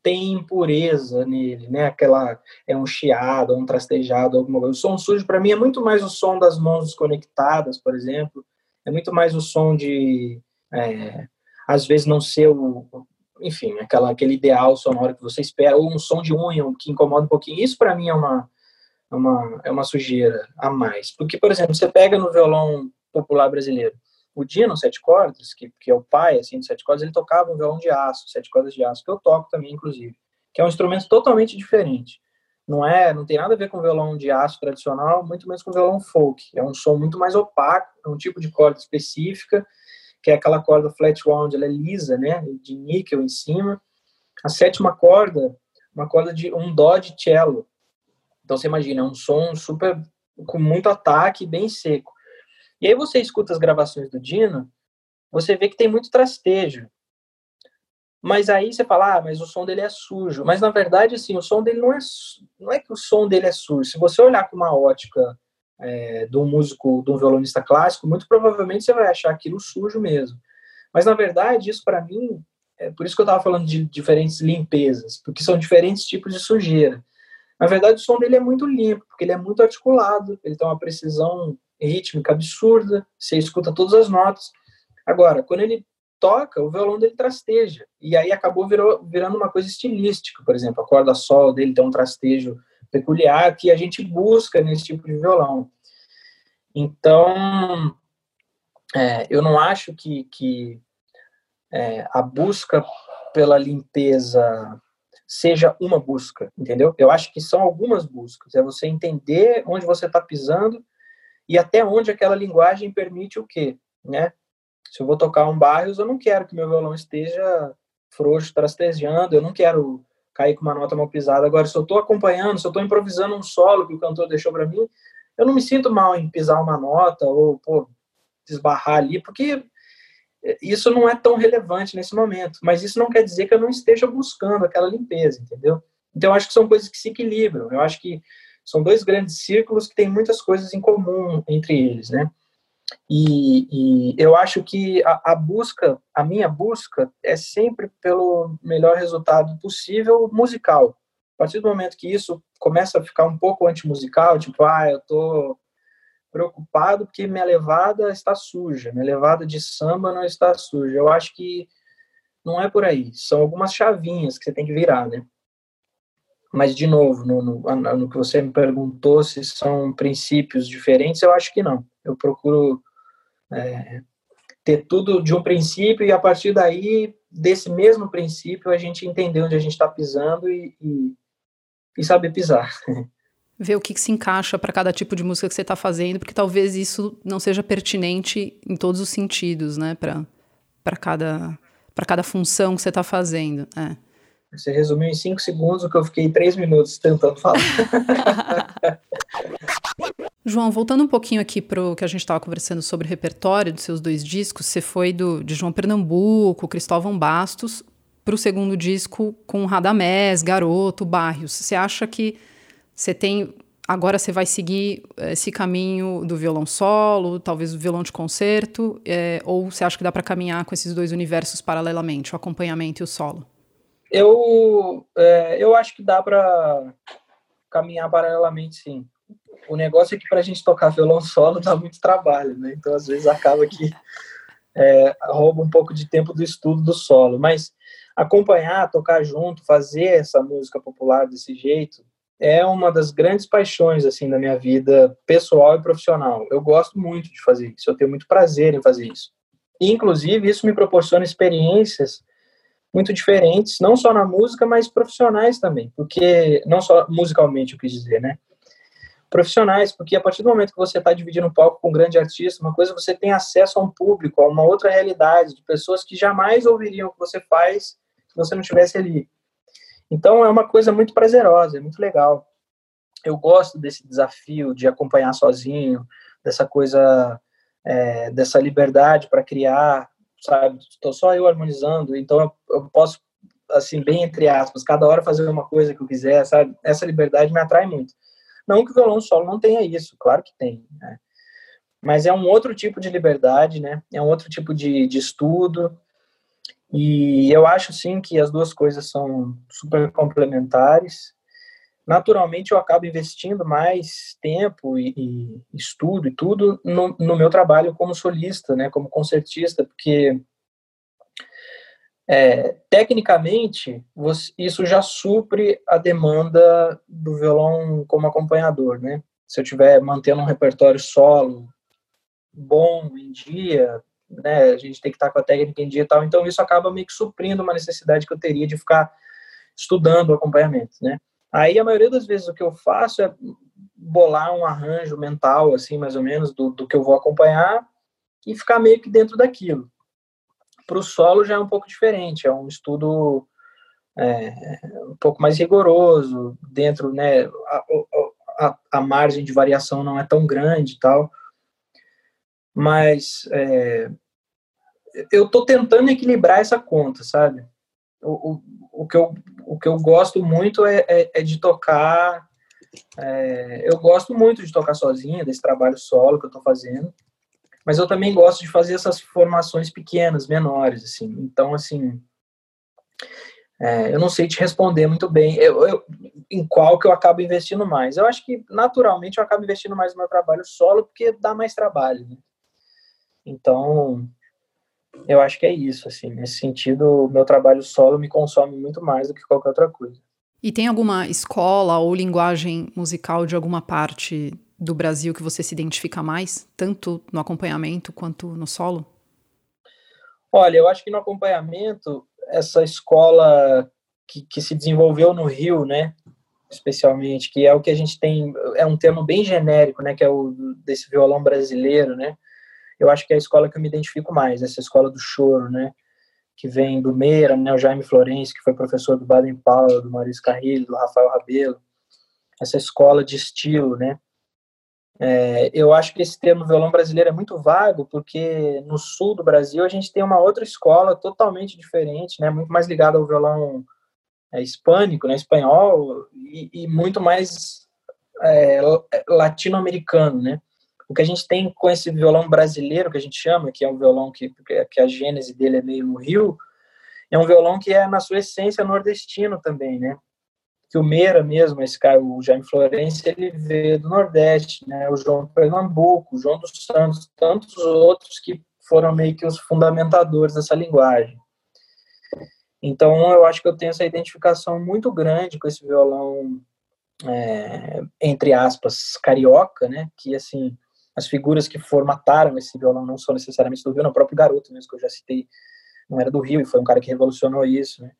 tem impureza nele, né? Aquela é um chiado, um trastejado, alguma coisa. O som sujo para mim é muito mais o som das mãos desconectadas, por exemplo. É muito mais o som de é, às vezes não ser o, enfim, aquela aquele ideal sonoro que você espera ou um som de unha que incomoda um pouquinho. Isso para mim é uma é uma é uma sujeira a mais. Porque por exemplo, você pega no violão popular brasileiro o Dino, sete cordas, que, que é o pai assim, de sete cordas, ele tocava um violão de aço, sete cordas de aço, que eu toco também, inclusive, que é um instrumento totalmente diferente. Não é, não tem nada a ver com violão de aço tradicional, muito menos com violão folk. É um som muito mais opaco, é um tipo de corda específica, que é aquela corda flat wound, ela é lisa, né, de níquel em cima. A sétima corda, uma corda de um dó de cello. Então você imagina, é um som super com muito ataque, bem seco. E aí você escuta as gravações do Dino, você vê que tem muito trastejo. Mas aí você fala, ah, mas o som dele é sujo. Mas na verdade, assim, o som dele não é, não é que o som dele é sujo. Se você olhar com uma ótica é, de um músico, de um violonista clássico, muito provavelmente você vai achar aquilo sujo mesmo. Mas na verdade, isso para mim, é por isso que eu estava falando de diferentes limpezas, porque são diferentes tipos de sujeira. Na verdade, o som dele é muito limpo, porque ele é muito articulado, ele tem uma precisão rítmica absurda, você escuta todas as notas. Agora, quando ele toca, o violão dele trasteja. E aí acabou virou, virando uma coisa estilística, por exemplo, a corda sol dele tem um trastejo peculiar que a gente busca nesse tipo de violão. Então, é, eu não acho que, que é, a busca pela limpeza seja uma busca, entendeu? Eu acho que são algumas buscas. É você entender onde você está pisando e até onde aquela linguagem permite o quê, né? Se eu vou tocar um Barrios, eu não quero que meu violão esteja frouxo, trastejando, eu não quero cair com uma nota mal pisada. Agora, se eu estou acompanhando, se eu estou improvisando um solo que o cantor deixou para mim, eu não me sinto mal em pisar uma nota ou, pô, desbarrar ali, porque isso não é tão relevante nesse momento. Mas isso não quer dizer que eu não esteja buscando aquela limpeza, entendeu? Então, eu acho que são coisas que se equilibram. Eu acho que são dois grandes círculos que têm muitas coisas em comum entre eles, né? E, e eu acho que a, a, busca, a minha busca, é sempre pelo melhor resultado possível musical. A partir do momento que isso começa a ficar um pouco antimusical, tipo, ah, eu tô preocupado porque minha levada está suja, minha levada de samba não está suja. Eu acho que não é por aí. São algumas chavinhas que você tem que virar, né? Mas, de novo, no, no, no, que você me perguntou se são princípios diferentes, eu acho que não. Eu procuro é, ter tudo de um princípio e, a partir daí, desse mesmo princípio, a gente entender onde a gente está pisando e, e, e, saber pisar. <laughs> Ver o que, que se encaixa para cada tipo de música que você está fazendo, porque talvez isso não seja pertinente em todos os sentidos, né? Para cada, cada função que você está fazendo. É. Você resumiu em cinco segundos o que eu fiquei três minutos tentando falar. <laughs> João, voltando um pouquinho aqui para o que a gente estava conversando sobre o repertório dos seus dois discos, você foi do, de João Pernambuco, Cristóvão Bastos, para o segundo disco com Radamés, Garoto, Barrios. Você acha que você tem. Agora você vai seguir eh, esse caminho do violão solo, talvez o violão de concerto, é, ou você acha que dá para caminhar com esses dois universos paralelamente, o acompanhamento e o solo? Eu, é, eu acho que dá para caminhar paralelamente, sim. O negócio é que para a gente tocar violão solo dá muito trabalho, né? Então, às vezes, acaba que é, rouba um pouco de tempo do estudo do solo. Mas acompanhar, tocar junto, fazer essa música popular desse jeito é uma das grandes paixões assim da minha vida pessoal e profissional. Eu gosto muito de fazer isso, eu tenho muito prazer em fazer isso. E, inclusive, isso me proporciona experiências muito diferentes, não só na música, mas profissionais também, porque não só musicalmente, eu quis dizer, né? Profissionais, porque a partir do momento que você está dividindo um palco com um grande artista, uma coisa você tem acesso a um público, a uma outra realidade, de pessoas que jamais ouviriam o que você faz se você não estivesse ali. Então é uma coisa muito prazerosa, é muito legal. Eu gosto desse desafio de acompanhar sozinho, dessa coisa, é, dessa liberdade para criar, sabe? Estou só eu harmonizando, então eu, eu, posso, assim, bem entre aspas, cada hora fazer uma coisa que eu quiser, sabe? Essa liberdade me atrai muito. Não que o violão solo não tenha isso, claro que tem, né? mas é um outro tipo de liberdade, né? É um outro tipo de, de estudo. E eu acho sim que as duas coisas são super complementares. Naturalmente, eu acabo investindo mais tempo e, e estudo e tudo no, no, meu trabalho como solista, né? Como concertista, porque é, tecnicamente você, isso já supre a demanda do violão como acompanhador, né? Se eu estiver mantendo um repertório solo bom em dia, né, a gente tem que estar com a técnica em dia e tal, então isso acaba meio que suprindo uma necessidade que eu teria de ficar estudando o acompanhamento, né. Aí a maioria das vezes o que eu faço é bolar um arranjo mental, assim, mais ou menos, do, do que eu vou acompanhar e ficar meio que dentro daquilo. Para o solo já é um pouco diferente, é um estudo é, um pouco mais rigoroso, dentro, né, a, a, a margem de variação não é tão grande e tal mas é, eu estou tentando equilibrar essa conta, sabe? O, o, que, eu, o que eu gosto muito é, é, é de tocar. É, eu gosto muito de tocar sozinha, desse trabalho solo que eu estou fazendo, mas eu também gosto de fazer essas formações pequenas, menores, assim. Então, assim, é, eu não sei te responder muito bem eu, eu, em qual que eu acabo investindo mais. Eu acho que, naturalmente, eu acabo investindo mais no meu trabalho solo, porque dá mais trabalho, né? Então, eu acho que é isso, assim. Nesse sentido, o meu trabalho solo me consome muito mais do que qualquer outra coisa. E tem alguma escola ou linguagem musical de alguma parte do Brasil que você se identifica mais, tanto no acompanhamento quanto no solo? Olha, eu acho que no acompanhamento, essa escola que, que se desenvolveu no Rio, né, especialmente, que é o que a gente tem, é um termo bem genérico, né, que é o desse violão brasileiro, né, eu acho que é a escola que eu me identifico mais, essa escola do choro, né? Que vem do Meira, né? O Jaime Florencio, que foi professor do Baden Powell, do Maurício Carrilho, do Rafael Rabelo. Essa escola de estilo, né? É, eu acho que esse termo violão brasileiro é muito vago, porque no sul do Brasil a gente tem uma outra escola totalmente diferente, né? Muito mais ligada ao violão é, hispânico, né? Espanhol, e, e muito mais é, latino-americano, né? O que a gente tem com esse violão brasileiro, que a gente chama, que é um violão que, que a gênese dele é meio no Rio, é um violão que é, na sua essência, nordestino também, né? Que o Meira mesmo, esse cara, o Jaime Florencio, ele veio do Nordeste, né? O João Pernambuco, o João dos Santos, tantos outros que foram meio que os fundamentadores dessa linguagem. Então, eu acho que eu tenho essa identificação muito grande com esse violão, é, entre aspas, carioca, né? Que, assim, as figuras que formataram esse violão não são necessariamente do Rio, não, o próprio garoto mesmo, que eu já citei, não era do Rio, e foi um cara que revolucionou isso, né?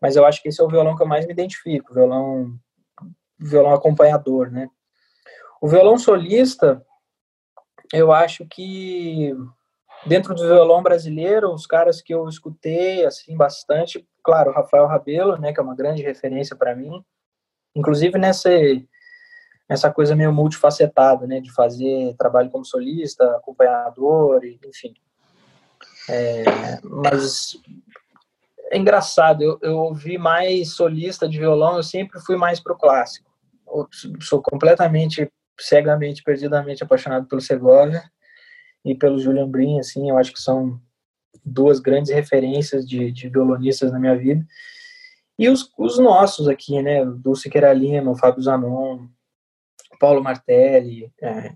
Mas eu acho que esse é o violão que eu mais me identifico, violão, violão acompanhador, né? O violão solista, eu acho que dentro do violão brasileiro, os caras que eu escutei assim bastante, claro, Rafael Rabelo, né, que é uma grande referência para mim, inclusive nessa essa coisa meio multifacetada, né, de fazer trabalho como solista, acompanhador, enfim. É, mas é engraçado, eu, eu ouvi mais solista de violão, eu sempre fui mais pro clássico. Eu sou completamente, cegamente, perdidamente apaixonado pelo Segovia e pelo Julian Brin, assim, eu acho que são duas grandes referências de, de violonistas na minha vida. E os, os nossos aqui, né, Dulce Queralina, o Fábio Zanon, Paulo Martelli. É,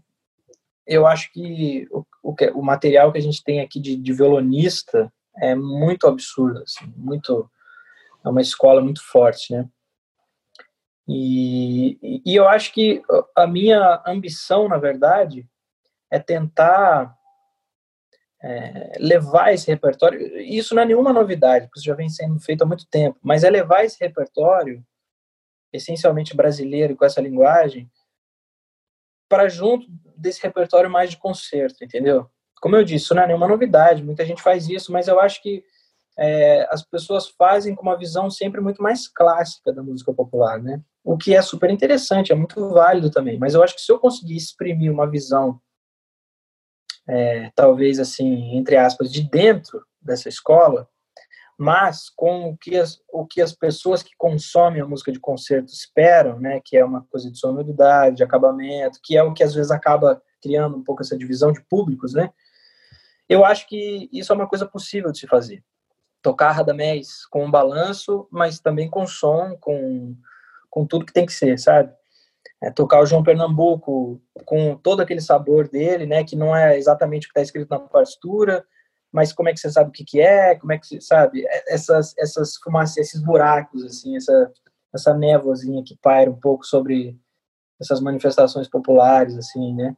eu acho que o, o, o, material que a gente tem aqui de, de violonista é muito absurdo, assim, muito é uma escola muito forte, né? E, e eu acho que a minha ambição, na verdade, é tentar é, levar esse repertório. Isso não é nenhuma novidade, porque isso já vem sendo feito há muito tempo, mas é levar esse repertório, essencialmente brasileiro, com essa linguagem, para junto desse repertório mais de concerto, entendeu? Como eu disse, isso não é nenhuma novidade, muita gente faz isso, mas eu acho que é, as pessoas fazem com uma visão sempre muito mais clássica da música popular, né? O que é super interessante, é muito válido também, mas eu acho que se eu conseguir exprimir uma visão, é, talvez assim, entre aspas, de dentro dessa escola, mas com o que as, o que as pessoas que consomem a música de concerto esperam, né, que é uma coisa de sonoridade, de acabamento, que é o que às vezes acaba criando um pouco essa divisão de públicos, né? Eu acho que isso é uma coisa possível de se fazer. Tocar Radamés com um balanço, mas também com som, com, com tudo que tem que ser, sabe? É, tocar o João Pernambuco com todo aquele sabor dele, né? Que não é exatamente o que está escrito na partitura, mas como é que você sabe o que, que é? Como é que você sabe? É, essas, essas fumaças, esses buracos, assim, essa, essa névoazinha que paira um pouco sobre essas manifestações populares, assim, né?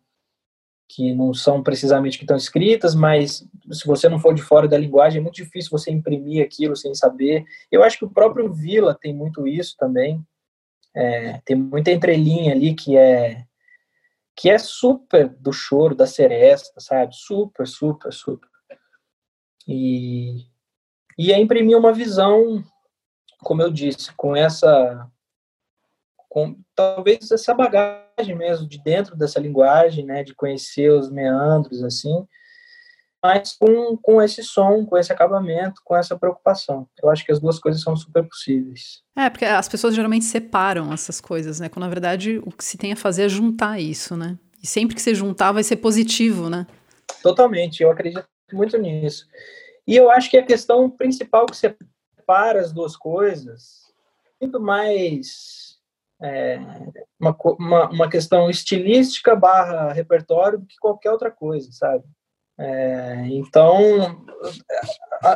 Que não são precisamente que estão escritas, mas se você não for de fora da linguagem, é muito difícil você imprimir aquilo sem saber. Eu acho que o próprio Vila tem muito isso também. É, tem muita entrelinha ali que é que é super do choro, da seresta, sabe? Super, super, super. E, e é imprimir uma visão, como eu disse, com essa com talvez essa bagagem mesmo de dentro dessa linguagem, né, de conhecer os meandros assim, mas com, com esse som, com esse acabamento, com essa preocupação. Eu acho que as duas coisas são super possíveis. É, porque as pessoas geralmente separam essas coisas, né? Quando na verdade o que se tem a fazer é juntar isso, né? E sempre que você juntar vai ser positivo, né? Totalmente, eu acredito muito nisso. E eu acho que a questão principal que separa as duas coisas, muito mais é, uma, uma, uma, questão estilística barra repertório do que qualquer outra coisa, sabe? É, então,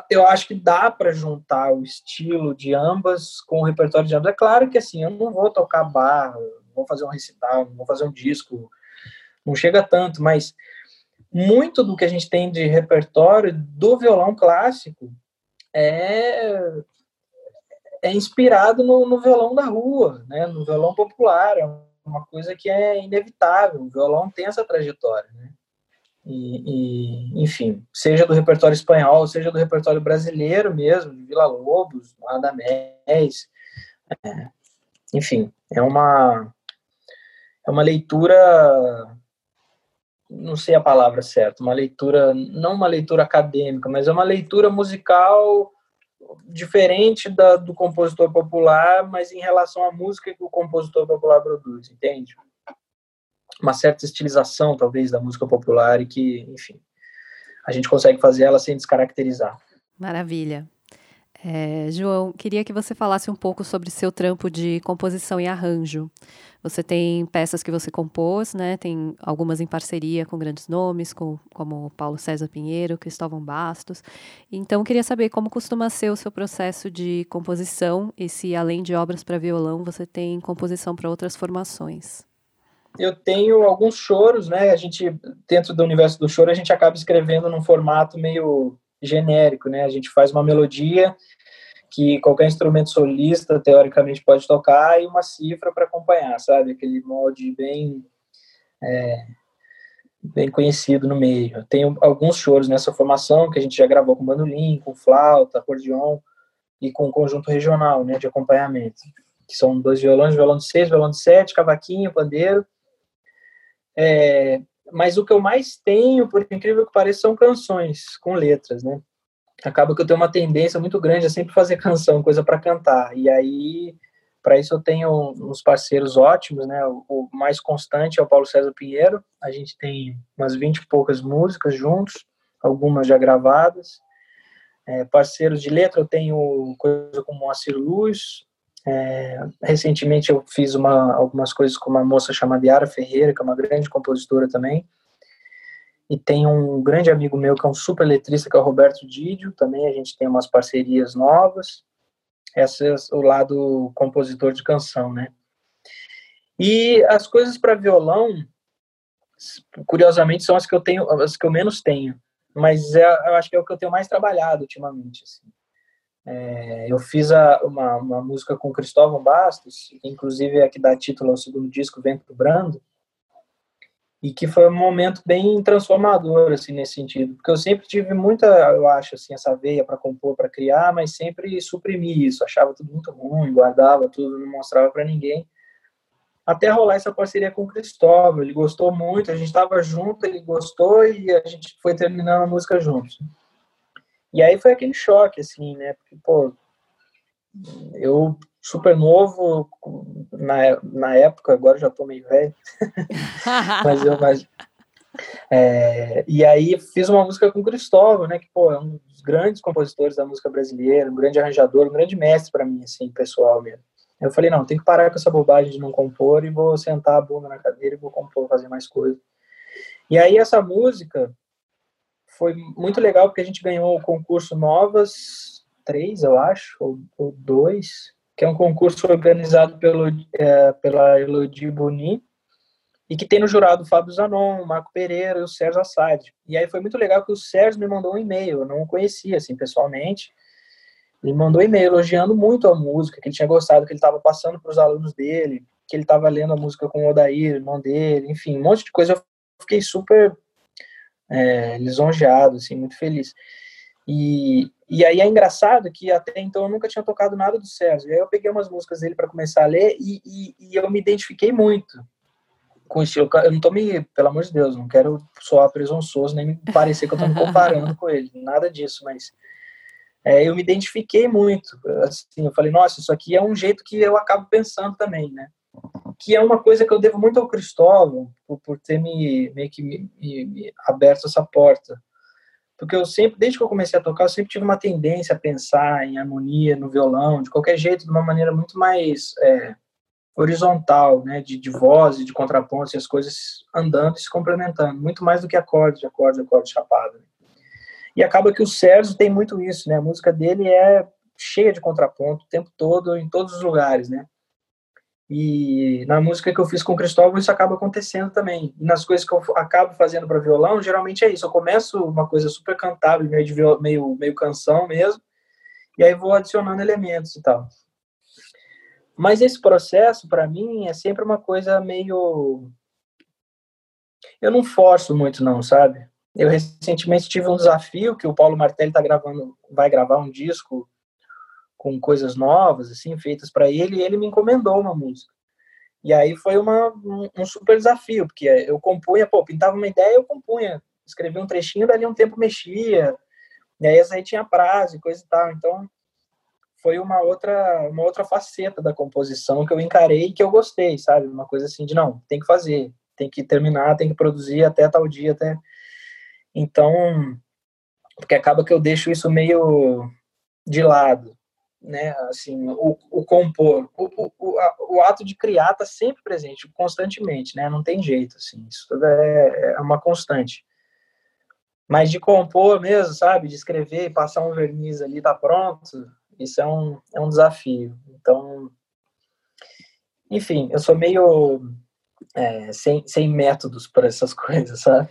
eu acho que dá para juntar o estilo de ambas com o repertório de ambas. É claro que assim, eu não vou tocar barra, vou fazer um recital, vou fazer um disco, não chega tanto, mas muito do que a gente tem de repertório do violão clássico é é inspirado no, no, violão da rua, né? no violão popular, é uma coisa que é inevitável, o violão tem essa trajetória. Né? E, e, enfim, seja do repertório espanhol, seja do repertório brasileiro mesmo, de Vila Lobos, Adamés, é, enfim, é uma, é uma leitura, não sei a palavra certa, uma leitura, não uma leitura acadêmica, mas é uma leitura musical diferente da, do compositor popular, mas em relação à música que o compositor popular produz, entende? Uma certa estilização, talvez, da música popular e que, enfim, a gente consegue fazer ela sem descaracterizar. Maravilha. É, João, queria que você falasse um pouco sobre seu trampo de composição e arranjo. Você tem peças que você compôs, né? Tem algumas em parceria com grandes nomes, com, como Paulo César Pinheiro, Cristóvão Bastos. Então, queria saber como costuma ser o seu processo de composição e se, além de obras para violão, você tem composição para outras formações. Eu tenho alguns choros, né? A gente, dentro do universo do choro, a gente acaba escrevendo num formato meio genérico, né? A gente faz uma melodia que qualquer instrumento solista teoricamente pode tocar e uma cifra para acompanhar, sabe? Aquele molde bem é, bem conhecido no meio. Tenho alguns choros nessa formação que a gente já gravou com bandolim, com flauta, acordeon e com conjunto regional, né, de acompanhamento, que são dois violões, violão de seis, violão de sete, cavaquinho, pandeiro. É, mas o que eu mais tenho, por incrível que pareça, são canções com letras, né? Acaba que eu tenho uma tendência muito grande a sempre fazer <laughs> canção, coisa para cantar. E aí, para isso eu tenho uns parceiros ótimos, né? O, mais constante é o Paulo César Pinheiro. A gente tem umas 20 e poucas músicas juntos, algumas já gravadas. É, parceiros de letra, eu tenho coisa como Moacir Luz, é, recentemente eu fiz uma, algumas coisas com uma moça chamada Yara Ferreira, que é uma grande compositora também. E tem um grande amigo meu que é um super letrista, que é o Roberto Didio. Também a gente tem umas parcerias novas. Esse é o lado compositor de canção, né? E as coisas para violão, curiosamente, são as que eu tenho, as que eu menos tenho. Mas é, eu acho que é o que eu tenho mais trabalhado ultimamente. Assim. É, eu fiz a, uma, uma música com Cristóvão Bastos, que inclusive é que dá título ao segundo disco, Vento Brando, e que foi um momento bem transformador, assim, nesse sentido, porque eu sempre tive muita, eu acho, assim, essa veia para compor, para criar, mas sempre suprimi isso, achava tudo muito ruim, guardava tudo, não mostrava para ninguém, até rolar essa parceria com o Cristóvão, ele gostou muito, a gente estava junto, ele gostou e a gente foi terminando a música juntos. E aí foi aquele choque, assim, né? Porque, pô, eu super novo na, na época, agora já tô meio velho, <laughs> mas, eu, mas, É, e aí fiz uma música com o Cristóvão, né, que pô, é um dos grandes compositores da música brasileira, um grande arranjador, um grande mestre para mim, assim, pessoal mesmo. Eu falei, não, tem que parar com essa bobagem de não compor e vou sentar a bunda na cadeira e vou compor, fazer mais coisas. E aí essa música foi muito legal porque a gente ganhou o concurso Novas 3, eu acho, ou, ou 2, que é um concurso organizado pelo, é, pela Elodie Boni, e que tem no jurado o Fábio Zanon, o Marco Pereira e o Sérgio Assad. E aí foi muito legal que o Sérgio me mandou um e-mail, eu não o conhecia assim pessoalmente, ele mandou um e-mail elogiando muito a música, que ele tinha gostado, que ele estava passando para os alunos dele, que ele estava lendo a música com o Odair, irmão dele, enfim, um monte de coisa. Eu fiquei super é, lisonjeado, assim, muito feliz. E, e aí é engraçado que até então eu nunca tinha tocado nada do Sérgio. E aí eu peguei umas músicas dele para começar a ler e, e, e, eu me identifiquei muito com o estilo. Eu não tô me, pelo amor de Deus, não quero soar presunçoso nem me parecer que eu tô me comparando <laughs> com ele, nada disso, mas é, eu me identifiquei muito. Assim, eu falei, nossa, isso aqui é um jeito que eu acabo pensando também, né? Que é uma coisa que eu devo muito ao Cristóvão, por, por ter me, meio que me, me, me aberto essa porta. Porque eu sempre, desde que eu comecei a tocar, eu sempre tive uma tendência a pensar em harmonia no violão, de qualquer jeito, de uma maneira muito mais é, horizontal, né? De, de voz e de contraponto, e as coisas andando e se complementando, muito mais do que acorde, acorde, acorde chapado. Né? E acaba que o Sérgio tem muito isso, né? A música dele é cheia de contraponto o tempo todo, em todos os lugares, né? E na música que eu fiz com o Cristóvão, isso acaba acontecendo também. E nas coisas que eu acabo fazendo para violão, geralmente é isso. Eu começo uma coisa super cantável, meio, meio, meio canção mesmo, e aí vou adicionando elementos e tal. Mas esse processo, para mim, é sempre uma coisa meio. Eu não forço muito, não, sabe? Eu recentemente tive um desafio que o Paulo Martelli tá gravando, vai gravar um disco com coisas novas, assim, feitas para ele, e ele me encomendou uma música. E aí foi uma, um, um, super desafio, porque eu compunha, pô, pintava uma ideia, eu compunha, escrevia um trechinho, dali um tempo mexia, e aí essa aí tinha prazo e coisa e tal. Então, foi uma outra, uma outra faceta da composição que eu encarei e que eu gostei, sabe? Uma coisa assim de, não, tem que fazer, tem que terminar, tem que produzir até tal dia, até então, porque acaba que eu deixo isso meio de lado, né? Assim, o, o compor, o, o, o, ato de criar está sempre presente, constantemente, né? Não tem jeito, assim, isso é, é uma constante. Mas de compor mesmo, sabe? De escrever, passar um verniz ali, tá pronto, isso é um, é um desafio. Então, enfim, eu sou meio é, sem, sem métodos para essas <laughs> coisas, sabe?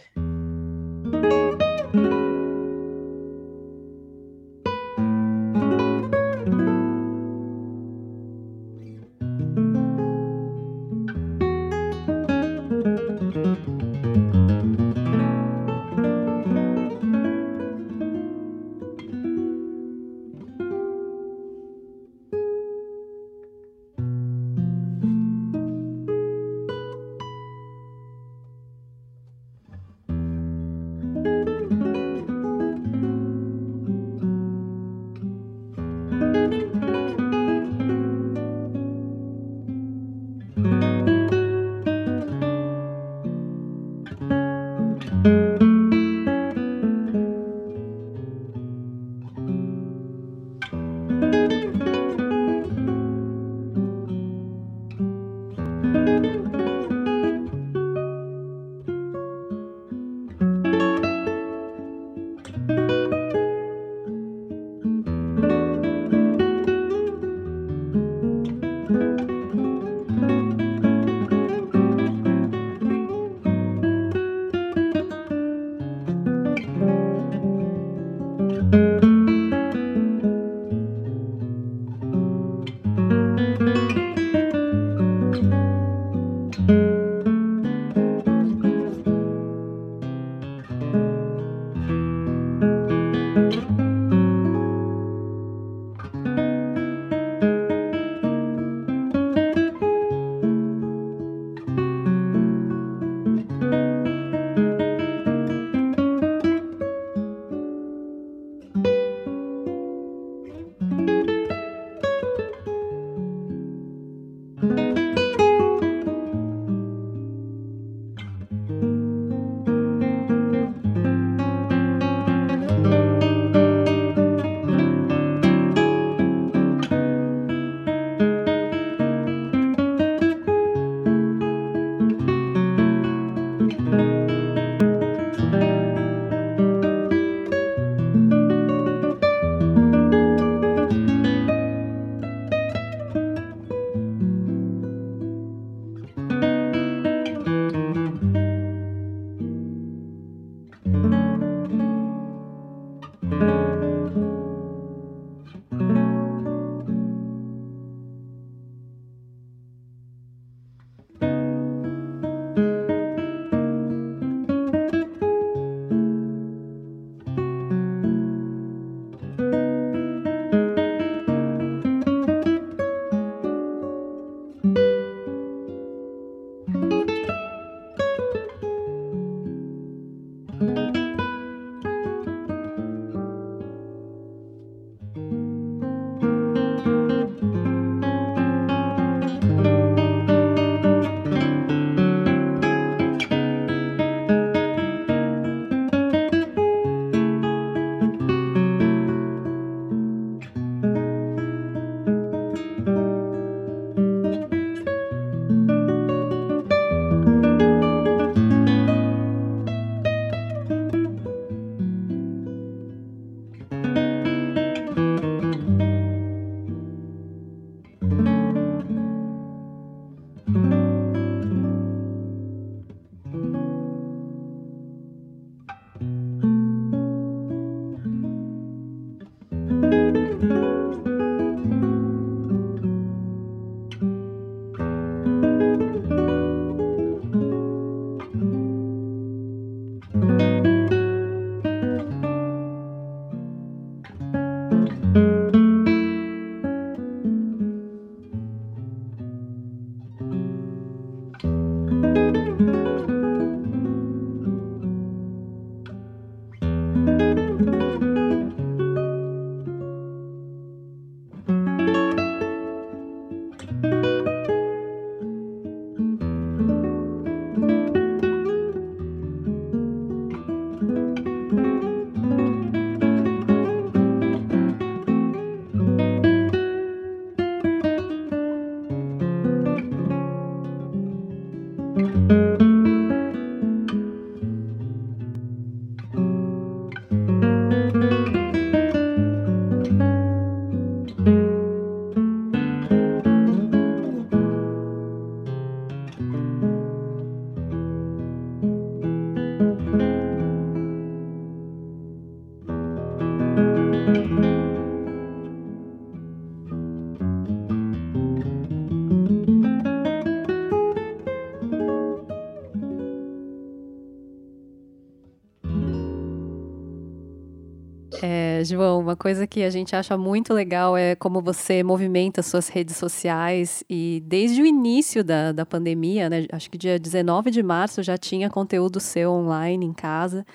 João, uma coisa que a gente acha muito legal é como você movimenta suas redes sociais e desde o início da, da pandemia, né, acho que dia 19 de março já tinha conteúdo seu online em casa.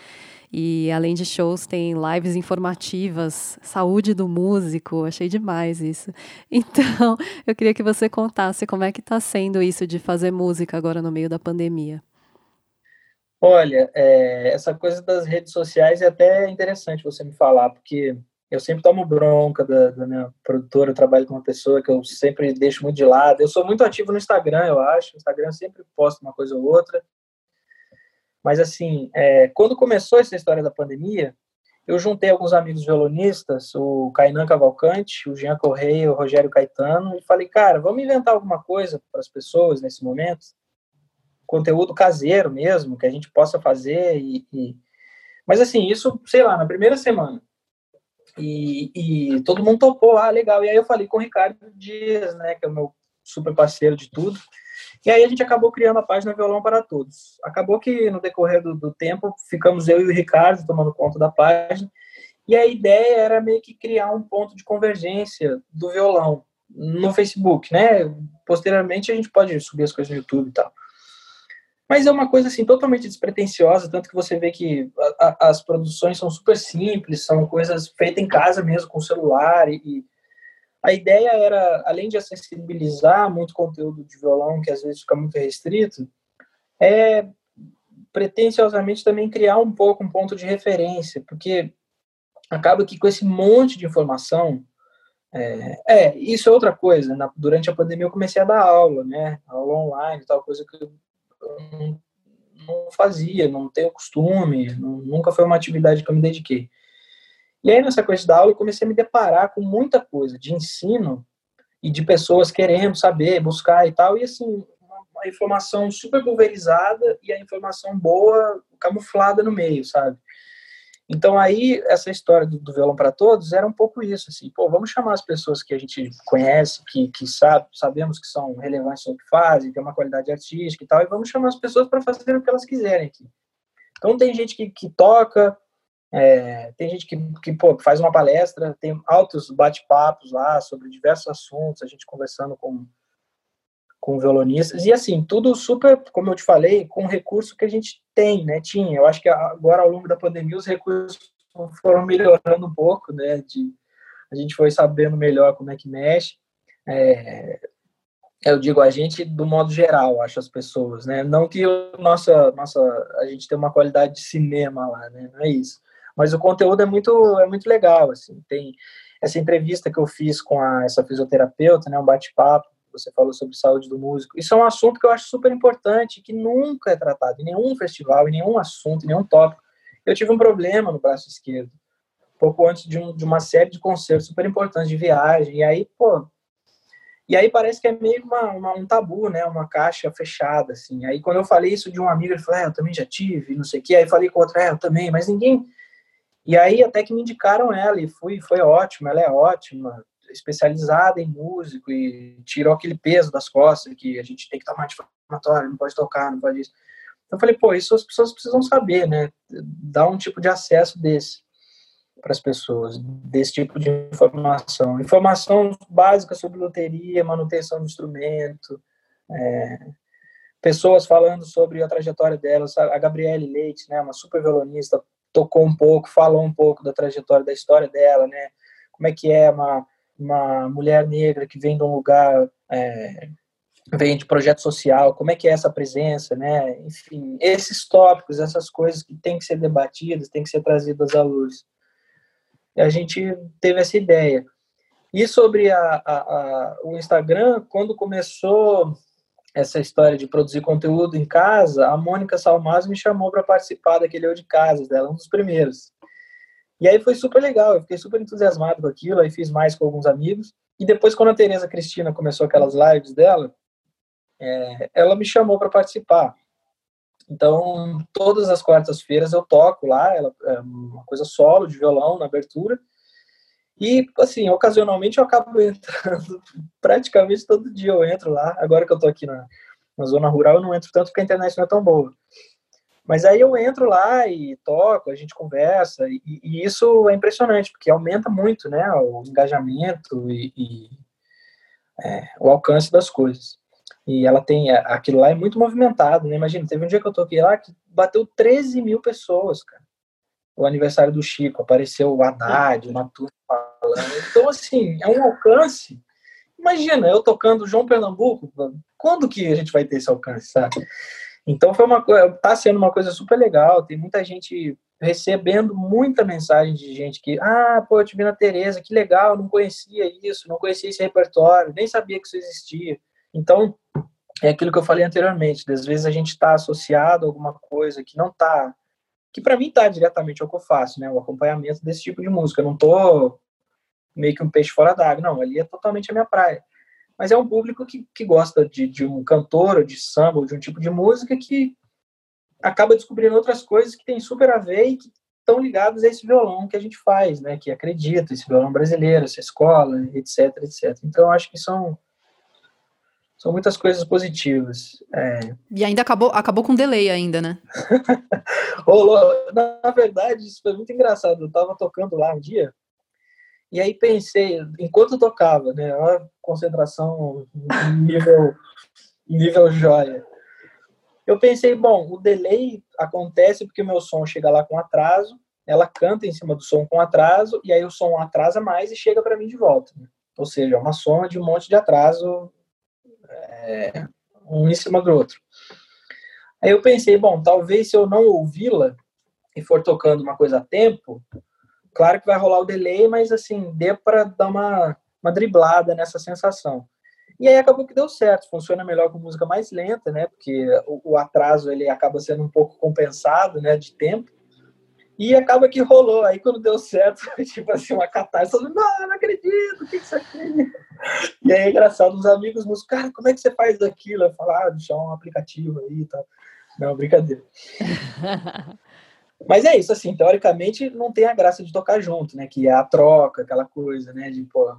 E além de shows, tem lives informativas, saúde do músico, achei demais isso. <laughs> Então, eu queria que você contasse como é que está sendo isso de fazer música agora no meio da pandemia. Olha, é, essa coisa das redes sociais é até interessante você me falar, porque eu sempre tomo bronca da, da, minha produtora, eu trabalho com uma pessoa que eu sempre deixo muito de lado. Eu sou muito ativo no Instagram, eu acho. No Instagram eu sempre posto uma coisa ou outra. Mas, assim, é, quando começou essa história da pandemia, eu juntei alguns amigos violonistas, o Kainan Cavalcante, o Jean Correia, o Rogério Caetano, e falei, cara, vamos inventar alguma coisa para as pessoas nesse momento? Conteúdo caseiro mesmo, que a gente possa fazer. E, e... Mas, assim, isso, sei lá, na primeira semana. E, e, todo mundo topou, ah, legal. E aí eu falei com o Ricardo Dias, né, que é o meu super parceiro de tudo. E aí a gente acabou criando a página Violão para Todos. Acabou que no decorrer do, do tempo ficamos eu e o Ricardo tomando conta da página. E a ideia era meio que criar um ponto de convergência do violão no Facebook, né? Posteriormente a gente pode subir as coisas no YouTube e tal. Mas é uma coisa assim totalmente despretensiosa, tanto que você vê que a, a, as produções são super simples, são coisas feitas em casa mesmo com celular e, a ideia era, além de acessibilizar muito conteúdo de violão, que às vezes fica muito restrito, é pretensiosamente também criar um pouco um ponto de referência, porque acaba que com esse monte de informação, é, é isso é outra coisa. Na, durante a pandemia eu comecei a dar aula, né, aula online, tal coisa que não, não fazia, não tenho costume, nunca foi uma atividade que eu me dediquei. E aí, nessa coisa da aula, eu comecei a me deparar com muita coisa de ensino e de pessoas querendo saber, buscar e tal, e assim, uma informação super pulverizada e a informação boa camuflada no meio, sabe? Então aí essa história do, do violão para todos era um pouco isso, assim, pô, vamos chamar as pessoas que a gente conhece, que, que sabe, sabemos que são relevantes no que fazem, tem uma qualidade artística e tal, e vamos chamar as pessoas para fazer o que elas quiserem aqui. Então tem gente que, que toca, é, tem gente que, que pô, faz uma palestra, tem altos bate-papos lá sobre diversos assuntos, a gente conversando com, com violonistas, e assim, tudo super, como eu te falei, com o recurso que a gente tem, né, tinha. Eu acho que agora, ao longo da pandemia, os recursos foram melhorando um pouco, né, de, a gente foi sabendo melhor como é que mexe. É, eu digo a gente do modo geral, acho as pessoas, né? Não que nossa, nossa, a gente tem uma qualidade de cinema lá, né? Não é isso. Mas o conteúdo é muito, é muito legal, assim. Tem essa entrevista que eu fiz com a, essa fisioterapeuta, né, um bate-papo, você falou sobre saúde do músico. Isso é um assunto que eu acho super importante, que nunca é tratado em nenhum festival, em nenhum assunto, em nenhum tópico. Eu tive um problema no braço esquerdo, pouco antes de, um, de uma série de concertos super importantes de viagem, e aí, pô, e aí parece que é meio uma, uma, um tabu, né? Uma caixa fechada, assim. Aí quando eu falei isso de um amigo, ele falou, é, eu também já tive, não sei o quê. Aí falei com outro, é, eu também, mas ninguém e aí até que me indicaram ela e fui, foi ótimo, ela é ótima, especializada em músico e tirou aquele peso das costas que a gente tem que tomar anti-inflamatório, não pode tocar, não pode isso. Então eu falei, pô, isso as pessoas precisam saber, né? Dar um tipo de acesso desse para as pessoas, desse tipo de informação. Informação básica sobre loteria, manutenção do instrumento, é, pessoas falando sobre a trajetória delas. A Gabriele Leite, né, uma super violonista, tocou um pouco, falou um pouco da trajetória, da história dela, né? Como é que é uma, uma mulher negra que vem de um lugar, é, vem de projeto social, como é que é essa presença, né? Enfim, esses tópicos, essas coisas que têm que ser debatidas, têm que ser trazidas à luz. E a gente teve essa ideia. E sobre a, a, a, o Instagram, quando começou essa história de produzir conteúdo em casa, a Mônica Salmazo me chamou para participar daquele Eu de Casas dela, um dos primeiros. E aí foi super legal, eu fiquei super entusiasmado com aquilo, aí fiz mais com alguns amigos. E depois, quando a Tereza Cristina começou aquelas lives dela, é, ela me chamou para participar. Então, todas as quartas-feiras eu toco lá, ela, é uma coisa solo, de violão, na abertura. E, assim, ocasionalmente eu acabo <laughs> entrando, praticamente todo dia eu entro lá. Agora que eu tô aqui na, na zona rural, eu não entro tanto porque a internet não é tão boa. Mas aí eu entro lá e toco, a gente conversa, e, e isso é impressionante, porque aumenta muito né, o engajamento e, e é, o alcance das coisas. E ela tem, aquilo lá é muito movimentado, né? Imagina, teve um dia que eu toquei lá que bateu 13 mil pessoas, cara. O aniversário do Chico, apareceu o Haddad, uma turma falando. Então, assim, é um alcance. Imagina, eu tocando João Pernambuco, quando que a gente vai ter esse alcance, sabe? Então foi uma coisa, tá sendo uma coisa super legal, tem muita gente recebendo muita mensagem de gente que, ah, pô, eu te vi na Tereza, que legal, não conhecia isso, não conhecia esse repertório, nem sabia que isso existia. Então, é aquilo que eu falei anteriormente, às vezes a gente está associado a alguma coisa que não está, que para mim está diretamente ao que eu faço, né, o acompanhamento desse tipo de música. Eu não tô meio que um peixe fora d'água, não, ali é totalmente a minha praia mas é um público que, que gosta de, de um cantor, ou de samba, ou de um tipo de música que acaba descobrindo outras coisas que tem super a ver e que estão ligados a esse violão que a gente faz, né? Que acredita, esse violão brasileiro, essa escola, etc, etc. Então, acho que são são muitas coisas positivas. É... E ainda acabou, acabou com delay ainda, né? <laughs> na verdade, isso foi muito engraçado. Eu estava tocando lá um dia e aí pensei, enquanto tocava, né, a concentração nível, nível joia. Eu pensei, bom, o delay acontece porque o meu som chega lá com atraso, ela canta em cima do som com atraso, e aí o som atrasa mais e chega para mim de volta. Né? Ou seja, é uma soma de um monte de atraso, é, um em cima do outro. Aí eu pensei, bom, talvez se eu não ouvi-la e for tocando uma coisa a tempo, Claro que vai rolar o delay, mas assim, dê para dar uma, uma driblada nessa sensação. E aí acabou que deu certo, funciona melhor com música mais lenta, né? Porque o, o atraso ele acaba sendo um pouco compensado, né, de tempo. E acaba que rolou. Aí quando deu certo, foi tipo assim, uma catástrofe. Não, não acredito, o que isso aqui? E aí é engraçado, os amigos músicos, cara, como é que você faz daquilo? Eu falo, ah, deixar um aplicativo aí e tal. Não, brincadeira. <laughs> Mas é isso, assim, teoricamente não tem a graça de tocar junto, né? Que é a troca, aquela coisa, né? De, pô,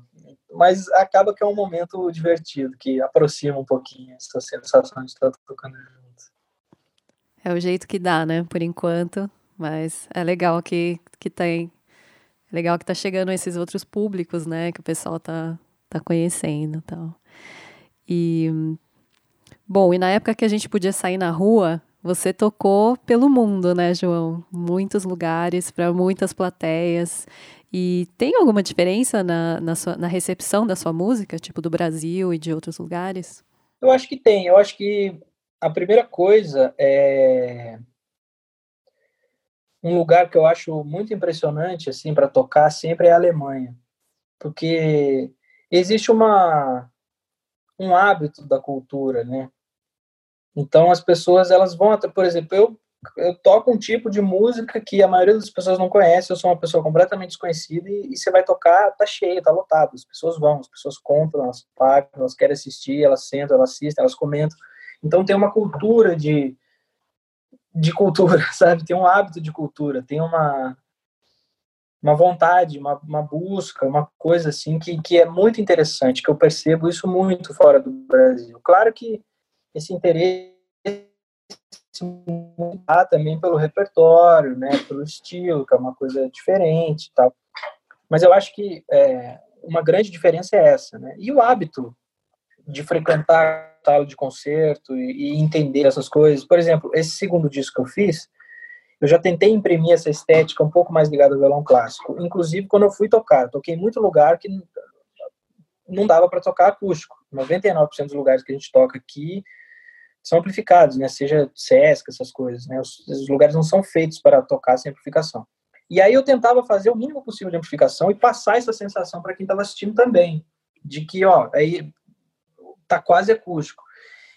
mas acaba que é um momento divertido, que aproxima um pouquinho essa sensação de estar tocando junto. É o jeito que dá, né? Por enquanto. Mas é legal que, que tem. É legal que tá chegando esses outros públicos, né? Que o pessoal tá, tá conhecendo e tal. E. Bom, e na época que a gente podia sair na rua, você tocou pelo mundo, né, João? Muitos lugares, para muitas plateias. E tem alguma diferença na, na, sua, na recepção da sua música, tipo do Brasil e de outros lugares? Eu acho que tem. Eu acho que a primeira coisa é um lugar que eu acho muito impressionante assim para tocar sempre é a Alemanha, porque existe uma um hábito da cultura, né? Então as pessoas elas vão até, por exemplo, eu eu toco um tipo de música que a maioria das pessoas não conhece, eu sou uma pessoa completamente desconhecida e, e você vai tocar, tá cheio, tá lotado, as pessoas vão, as pessoas compram, elas pagam, elas querem assistir, elas sentam, elas assistem, elas comentam. Então tem uma cultura de de cultura, <laughs> sabe? Tem um hábito de cultura, tem uma uma vontade, uma, uma busca, uma coisa assim que, que é muito interessante, que eu percebo isso muito fora do Brasil. Claro que esse interesse mudar também pelo repertório, né, pelo estilo, que é uma coisa diferente tal. Mas eu acho que é, uma grande diferença é essa, né? E o hábito de frequentar sala de concerto e, e, entender essas coisas. Por exemplo, esse segundo disco que eu fiz, eu já tentei imprimir essa estética um pouco mais ligada ao violão clássico. Inclusive, quando eu fui tocar, toquei em muito lugar que não dava para tocar acústico. 99% dos lugares que a gente toca aqui são amplificados, né? Seja Sesc, essas coisas, né? Os, os, lugares não são feitos para tocar sem amplificação. E aí eu tentava fazer o mínimo possível de amplificação e passar essa sensação para quem estava assistindo também, de que, ó, aí tá quase acústico.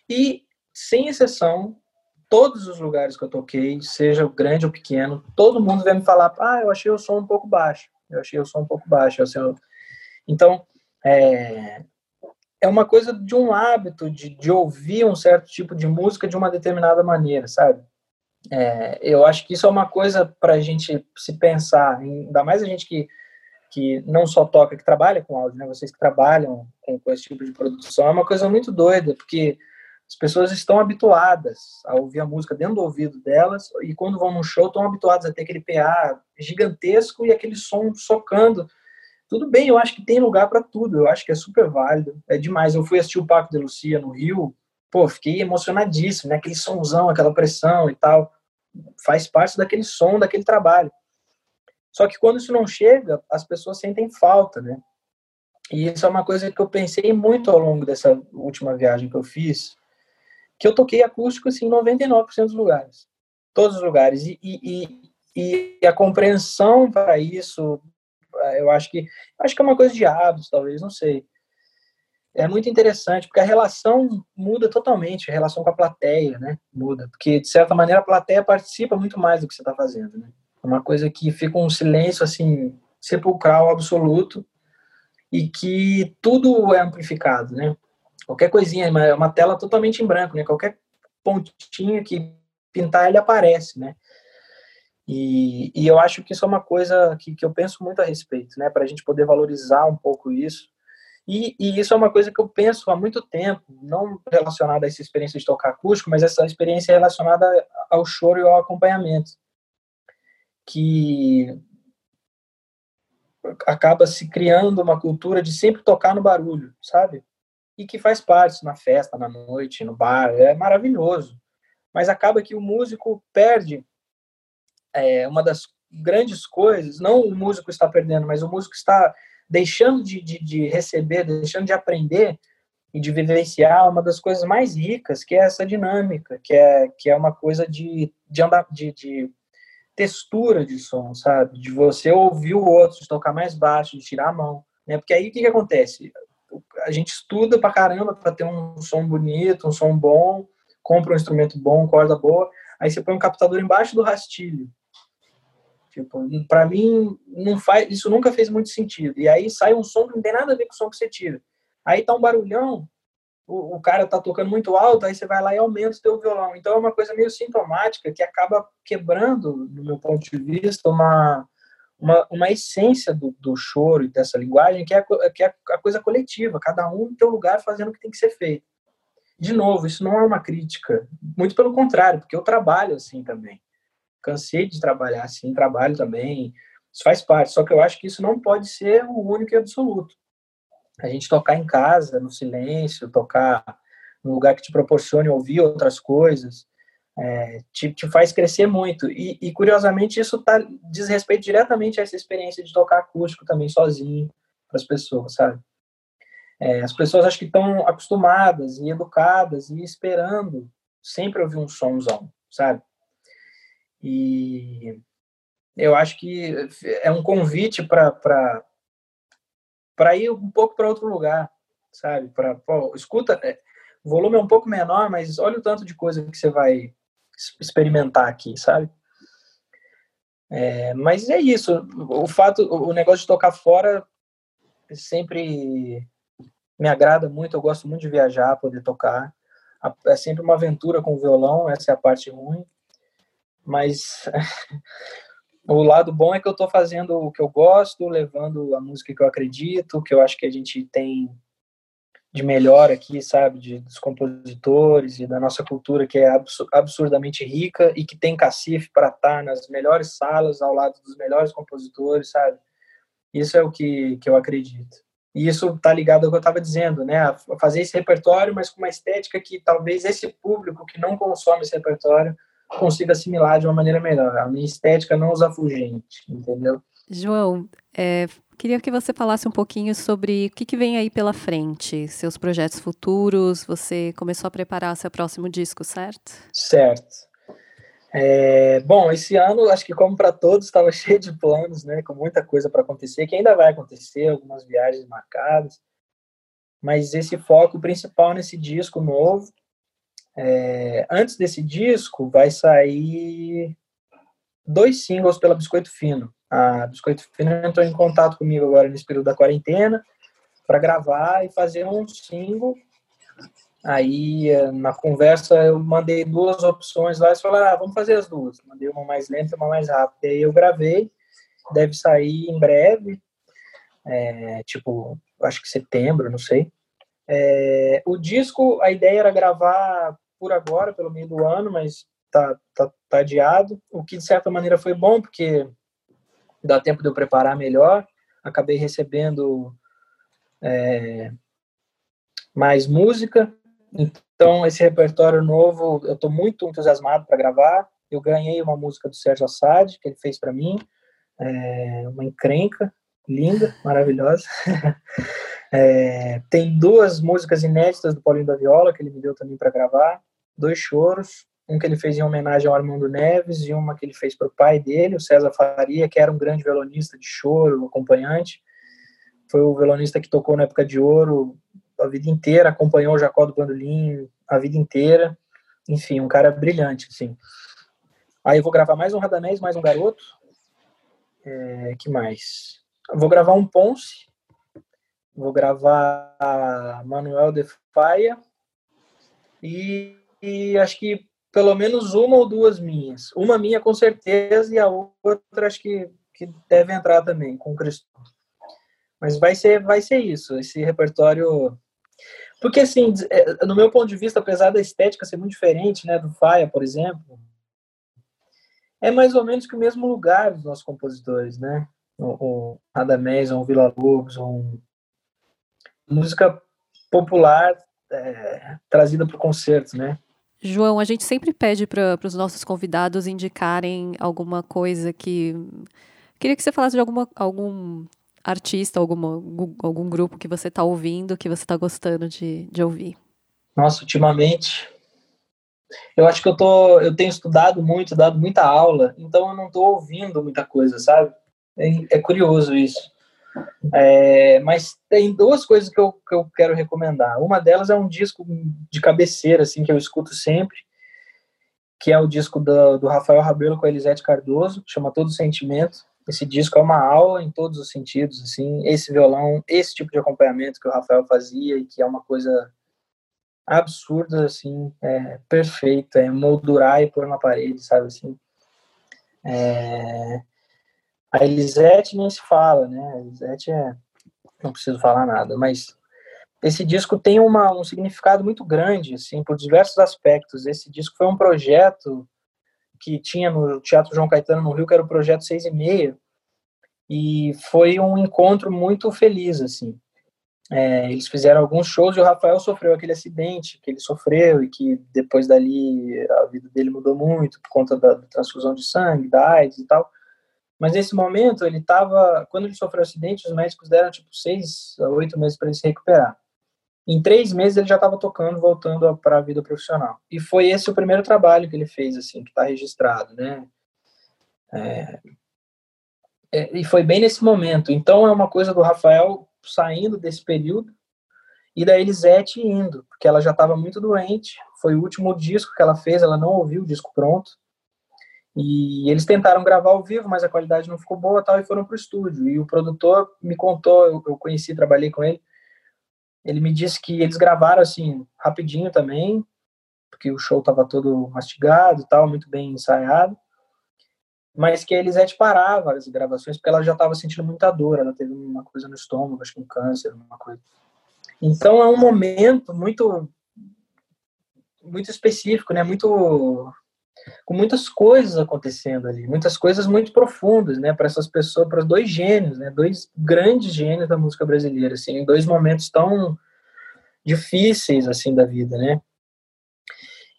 E, sem exceção, todos os lugares que eu toquei, seja grande ou pequeno, todo mundo vem me falar, ah, eu achei o som um pouco baixo, eu achei o som um pouco baixo. Então, é, é uma coisa de um hábito de, de ouvir um certo tipo de música de uma determinada maneira, sabe? É, eu acho que isso é uma coisa para a gente se pensar, ainda mais a gente que, que não só toca, que trabalha com áudio, né? Vocês que trabalham com, com esse tipo de produção, é uma coisa muito doida, porque As pessoas estão habituadas a ouvir a música dentro do ouvido delas e quando vão num show estão habituadas a ter aquele PA gigantesco e aquele som socando. Tudo bem, eu acho que tem lugar para tudo, eu acho que é super válido, é demais. Eu fui assistir o Paco de Lucia no Rio, pô, fiquei emocionadíssimo, né? Aquele somzão, aquela pressão e tal, faz parte daquele som, daquele trabalho. Só que quando isso não chega, as pessoas sentem falta, né? E isso é uma coisa que eu pensei muito ao longo dessa última viagem que eu fiz, que eu toquei acústico assim, em 99% dos lugares. Todos os lugares. E, e, e, a compreensão para isso, eu acho que acho que é uma coisa de hábitos, talvez, não sei. É muito interessante, porque a relação muda totalmente, a relação com a plateia, né? Muda. Porque, de certa maneira, a plateia participa muito mais do que você está fazendo, né? É uma coisa que fica um silêncio, assim, sepulcral absoluto e que tudo é amplificado, né? Qualquer coisinha, é uma tela totalmente em branco, né? Qualquer pontinho que pintar, ele aparece, né? E, e eu acho que isso é uma coisa que, que eu penso muito a respeito, né? Para a gente poder valorizar um pouco isso. E, e, isso é uma coisa que eu penso há muito tempo, não relacionada a essa experiência de tocar acústico, mas essa experiência relacionada ao choro e ao acompanhamento. Que acaba se criando uma cultura de sempre tocar no barulho, sabe? e que faz parte na festa, na noite, no bar, é maravilhoso. Mas acaba que o músico perde é, uma das grandes coisas, não o músico está perdendo, mas o músico está deixando de, de, de receber, deixando de aprender e de vivenciar uma das coisas mais ricas, que é essa dinâmica, que é, que é uma coisa de, de, andar, de, de textura de som, sabe? De você ouvir o outro, de tocar mais baixo, de tirar a mão. Né? Porque aí o que, que acontece? a gente estuda pra caramba para ter um som bonito, um som bom, compra um instrumento bom, corda boa, aí você põe um captador embaixo do rastilho. Tipo, para mim não faz, isso nunca fez muito sentido. E aí sai um som que não tem nada a ver com o som que você tira. Aí tá um barulhão, o, o cara tá tocando muito alto, aí você vai lá e aumenta o teu violão. Então é uma coisa meio sintomática que acaba quebrando, no meu ponto de vista, uma uma, uma essência do, do choro e dessa linguagem, que é, que é a coisa coletiva, cada um no seu lugar fazendo o que tem que ser feito. De novo, isso não é uma crítica, muito pelo contrário, porque eu trabalho assim também. Cansei de trabalhar assim, trabalho também, isso faz parte, só que eu acho que isso não pode ser o único e absoluto. A gente tocar em casa, no silêncio, tocar num lugar que te proporcione ouvir outras coisas, é, te, te, faz crescer muito. E, e curiosamente, isso tá, diz respeito diretamente a essa experiência de tocar acústico também sozinho para as pessoas, sabe? É, as pessoas acho que estão acostumadas e educadas e esperando sempre ouvir um somzão, sabe? E eu acho que é um convite para para ir um pouco para outro lugar, sabe? Para escuta, é, o volume é um pouco menor, mas olha o tanto de coisa que você vai experimentar aqui, sabe? É, mas é isso. O fato, o negócio de tocar fora sempre me agrada muito. Eu gosto muito de viajar, poder tocar. É sempre uma aventura com o violão. Essa é a parte ruim. Mas <laughs> o lado bom é que eu estou fazendo o que eu gosto, levando a música que eu acredito, que eu acho que a gente tem de melhor aqui, sabe, de, dos compositores e da nossa cultura que é absurdamente rica e que tem cacife para estar nas melhores salas ao lado dos melhores compositores, sabe? Isso é o que, que eu acredito. E isso tá ligado ao que eu estava dizendo, né? A fazer esse repertório, mas com uma estética que talvez esse público que não consome esse repertório consiga assimilar de uma maneira melhor. A minha estética não usa fugente, entendeu? João, é, Queria que você falasse um pouquinho sobre o que, que, vem aí pela frente, seus projetos futuros. Você começou a preparar seu próximo disco, certo? Certo. É, bom, esse ano, acho que como para todos, estava <laughs> cheio de planos, né, com muita coisa para acontecer, que ainda vai acontecer, algumas viagens marcadas. Mas esse foco principal nesse disco novo. É, antes desse disco, vai sair dois singles pela Biscoito Fino a Biscoito Fino entrou em contato comigo agora nesse período da quarentena para gravar e fazer um single. Aí, na conversa, eu mandei duas opções lá e falaram, ah, vamos fazer as duas. Mandei uma mais lenta e uma mais rápida. Aí eu gravei, deve sair em breve, é, tipo, acho que setembro, não sei. É, o disco, a ideia era gravar por agora, pelo meio do ano, mas tá, tá, tá adiado. O que, de certa maneira, foi bom, porque dá tempo de eu preparar melhor. Acabei recebendo é, mais música. Então, esse repertório novo, eu estou muito entusiasmado para gravar. Eu ganhei uma música do Sérgio Assad, que ele fez para mim, é, uma encrenca, linda, maravilhosa. <laughs> é, tem duas músicas inéditas do Paulinho da Viola, que ele me deu também para gravar, dois choros, um que ele fez em homenagem ao Armando Neves e uma que ele fez para o pai dele, o César Faria, que era um grande violonista de choro, acompanhante. Foi o violonista que tocou na época de ouro a vida inteira, acompanhou o Jacó do Bandolim a vida inteira. Enfim, um cara brilhante, assim. Aí eu vou gravar mais um Radamés, mais um Garoto. É, que mais? Eu vou gravar um Ponce. Vou gravar Manuel de Faia. E, e acho que pelo menos uma ou duas minhas. Uma minha com certeza e a outra acho que, que deve entrar também com o Cristo. Mas vai ser, vai ser isso, esse repertório. Porque, assim, é, no meu ponto de vista, apesar da estética ser muito diferente, né, do Faia, por exemplo, é mais ou menos que o mesmo lugar dos nossos compositores, né? O, Radamés, o Vila Lobos, um... música popular é, trazida para o concerto, né? João, a gente sempre pede para os nossos convidados indicarem alguma coisa que. Queria que você falasse de alguma, algum artista, alguma, algum grupo que você está ouvindo, que você está gostando de, de ouvir. Nossa, ultimamente. Eu acho que eu, tô, eu tenho estudado muito, dado muita aula, então eu não estou ouvindo muita coisa, sabe? É, é curioso isso. É, mas tem duas coisas que eu, que eu quero recomendar. Uma delas é um disco de cabeceira, assim, que eu escuto sempre, que é o disco do, do Rafael Rabelo com a Elisete Cardoso, chama Todo Sentimento. Esse disco é uma aula em todos os sentidos, assim, esse violão, esse tipo de acompanhamento que o Rafael fazia e que é uma coisa absurda, assim, é perfeita, é moldurar e pôr na parede, sabe, assim. É... A Elisete nem se fala, né, a Elisete é... não preciso falar nada, mas esse disco tem uma, um significado muito grande, assim, por diversos aspectos. Esse disco foi um projeto que tinha no Teatro João Caetano no Rio, que era o projeto Seis e Meia, e foi um encontro muito feliz, assim. É, eles fizeram alguns shows e o Rafael sofreu aquele acidente que ele sofreu e que depois dali a vida dele mudou muito por conta da, da transfusão de sangue, da AIDS e tal. Mas nesse momento ele estava, quando ele sofreu acidente, os médicos deram tipo seis a oito meses para ele se recuperar. Em três meses ele já estava tocando, voltando para a vida profissional. E foi esse o primeiro trabalho que ele fez, assim, que está registrado, né? É, é, e foi bem nesse momento. Então é uma coisa do Rafael saindo desse período e da Elisete indo, porque ela já estava muito doente. Foi o último disco que ela fez, ela não ouviu o disco pronto. E eles tentaram gravar ao vivo, mas a qualidade não ficou boa, tal, e foram para o estúdio. E o produtor me contou, eu, eu conheci, trabalhei com ele ele me disse que eles gravaram assim rapidinho também, porque o show estava todo mastigado tal, muito bem ensaiado. Mas que a Elisete parava as gravações porque ela já estava sentindo muita dor, ela teve uma coisa no estômago, acho que um câncer, uma coisa. Então é um momento muito muito específico, né? Muito com muitas coisas acontecendo ali, muitas coisas muito profundas, né, para essas pessoas, para dois gênios, né, dois grandes gênios da música brasileira, assim, em dois momentos tão difíceis assim da vida, né?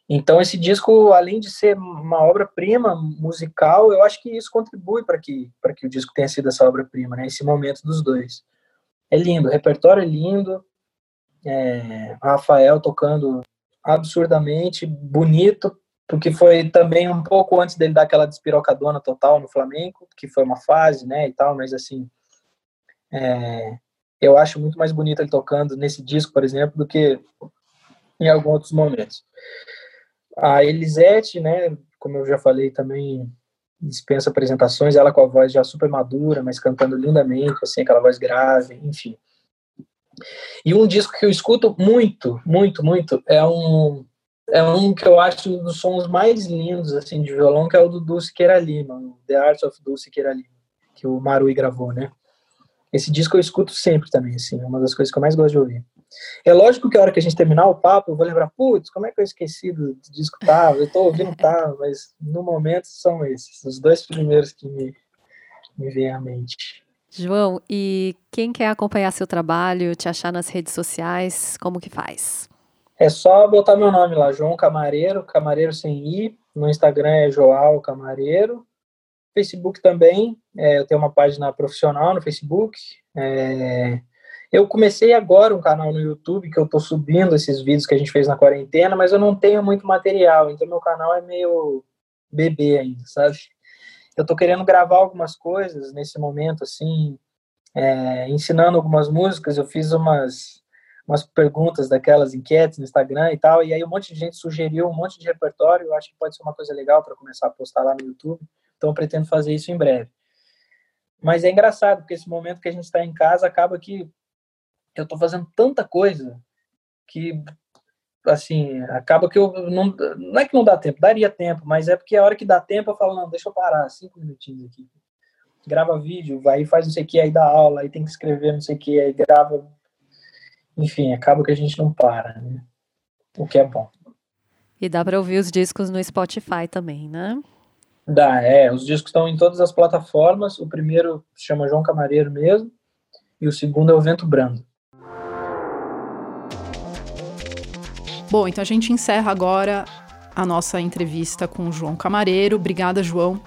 Então esse disco, além de ser uma obra-prima musical, eu acho que isso contribui para que para que o disco tenha sido essa obra-prima, né? Esse momento dos dois. É lindo, o repertório é lindo, é, Rafael tocando absurdamente bonito, porque foi também um pouco antes dele dar aquela despirocadona total no Flamengo, que foi uma fase, né, e tal, mas assim, é, eu acho muito mais bonito ele tocando nesse disco, por exemplo, do que em alguns outros momentos. A Elisete, né, como eu já falei também, dispensa apresentações, ela com a voz já super madura, mas cantando lindamente, assim, aquela voz grave, enfim. E um disco que eu escuto muito, muito, muito, é um é um que eu acho um dos sons mais lindos assim de violão, que é o do Dulce Queira Lima, The Art of Dulce Queira Lima, que o Marui gravou, né? Esse disco eu escuto sempre também, assim, é uma das coisas que eu mais gosto de ouvir. É lógico que a hora que a gente terminar o papo, eu vou lembrar, putz, como é que eu esqueci do, disco tal? Eu tô ouvindo tal, mas no momento são esses, os dois primeiros que me, me vêm à mente. João, e quem quer acompanhar seu trabalho, te achar nas redes sociais, como que faz? É só botar meu nome lá, João Camareiro, Camareiro sem I. No Instagram é Joal Camareiro. Facebook também, é, eu tenho uma página profissional no Facebook. É, eu comecei agora um canal no YouTube que eu estou subindo esses vídeos que a gente fez na quarentena, mas eu não tenho muito material, então meu canal é meio bebê ainda, sabe? Eu estou querendo gravar algumas coisas nesse momento, assim, é, ensinando algumas músicas. Eu fiz umas umas perguntas daquelas enquetes no Instagram e tal, e aí um monte de gente sugeriu um monte de repertório, eu acho que pode ser uma coisa legal para começar a postar lá no YouTube, então eu pretendo fazer isso em breve. Mas é engraçado, porque esse momento que a gente está em casa acaba que eu estou fazendo tanta coisa que, assim, acaba que eu não, não é que não dá tempo, daria tempo, mas é porque a hora que dá tempo eu falo, não, deixa eu parar, cinco minutinhos aqui. Grava vídeo, vai faz não sei o que, aí dá aula, aí tem que escrever não sei o que, aí grava enfim, acaba que a gente não para, né? O que é bom. E dá para ouvir os discos no Spotify também, né? Dá, é. Os discos estão em todas as plataformas. O primeiro se chama João Camareiro mesmo, e o segundo é o Vento Brando. Bom, então a gente encerra agora a nossa entrevista com o João Camareiro. Obrigada, João.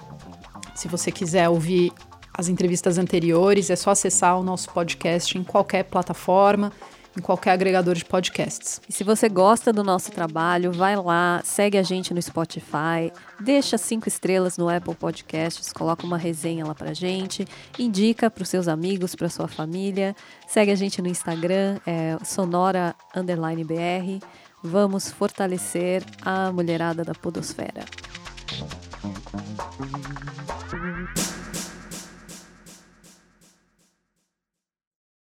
Se você quiser ouvir as entrevistas anteriores, é só acessar o nosso podcast em qualquer plataforma em qualquer agregador de podcasts. E se você gosta do nosso trabalho, vai lá, segue a gente no Spotify, deixa cinco estrelas no Apple Podcasts, coloca uma resenha lá pra gente, indica para os seus amigos, para sua família, segue a gente no Instagram, é sonora underline BR. Vamos fortalecer a mulherada da podosfera.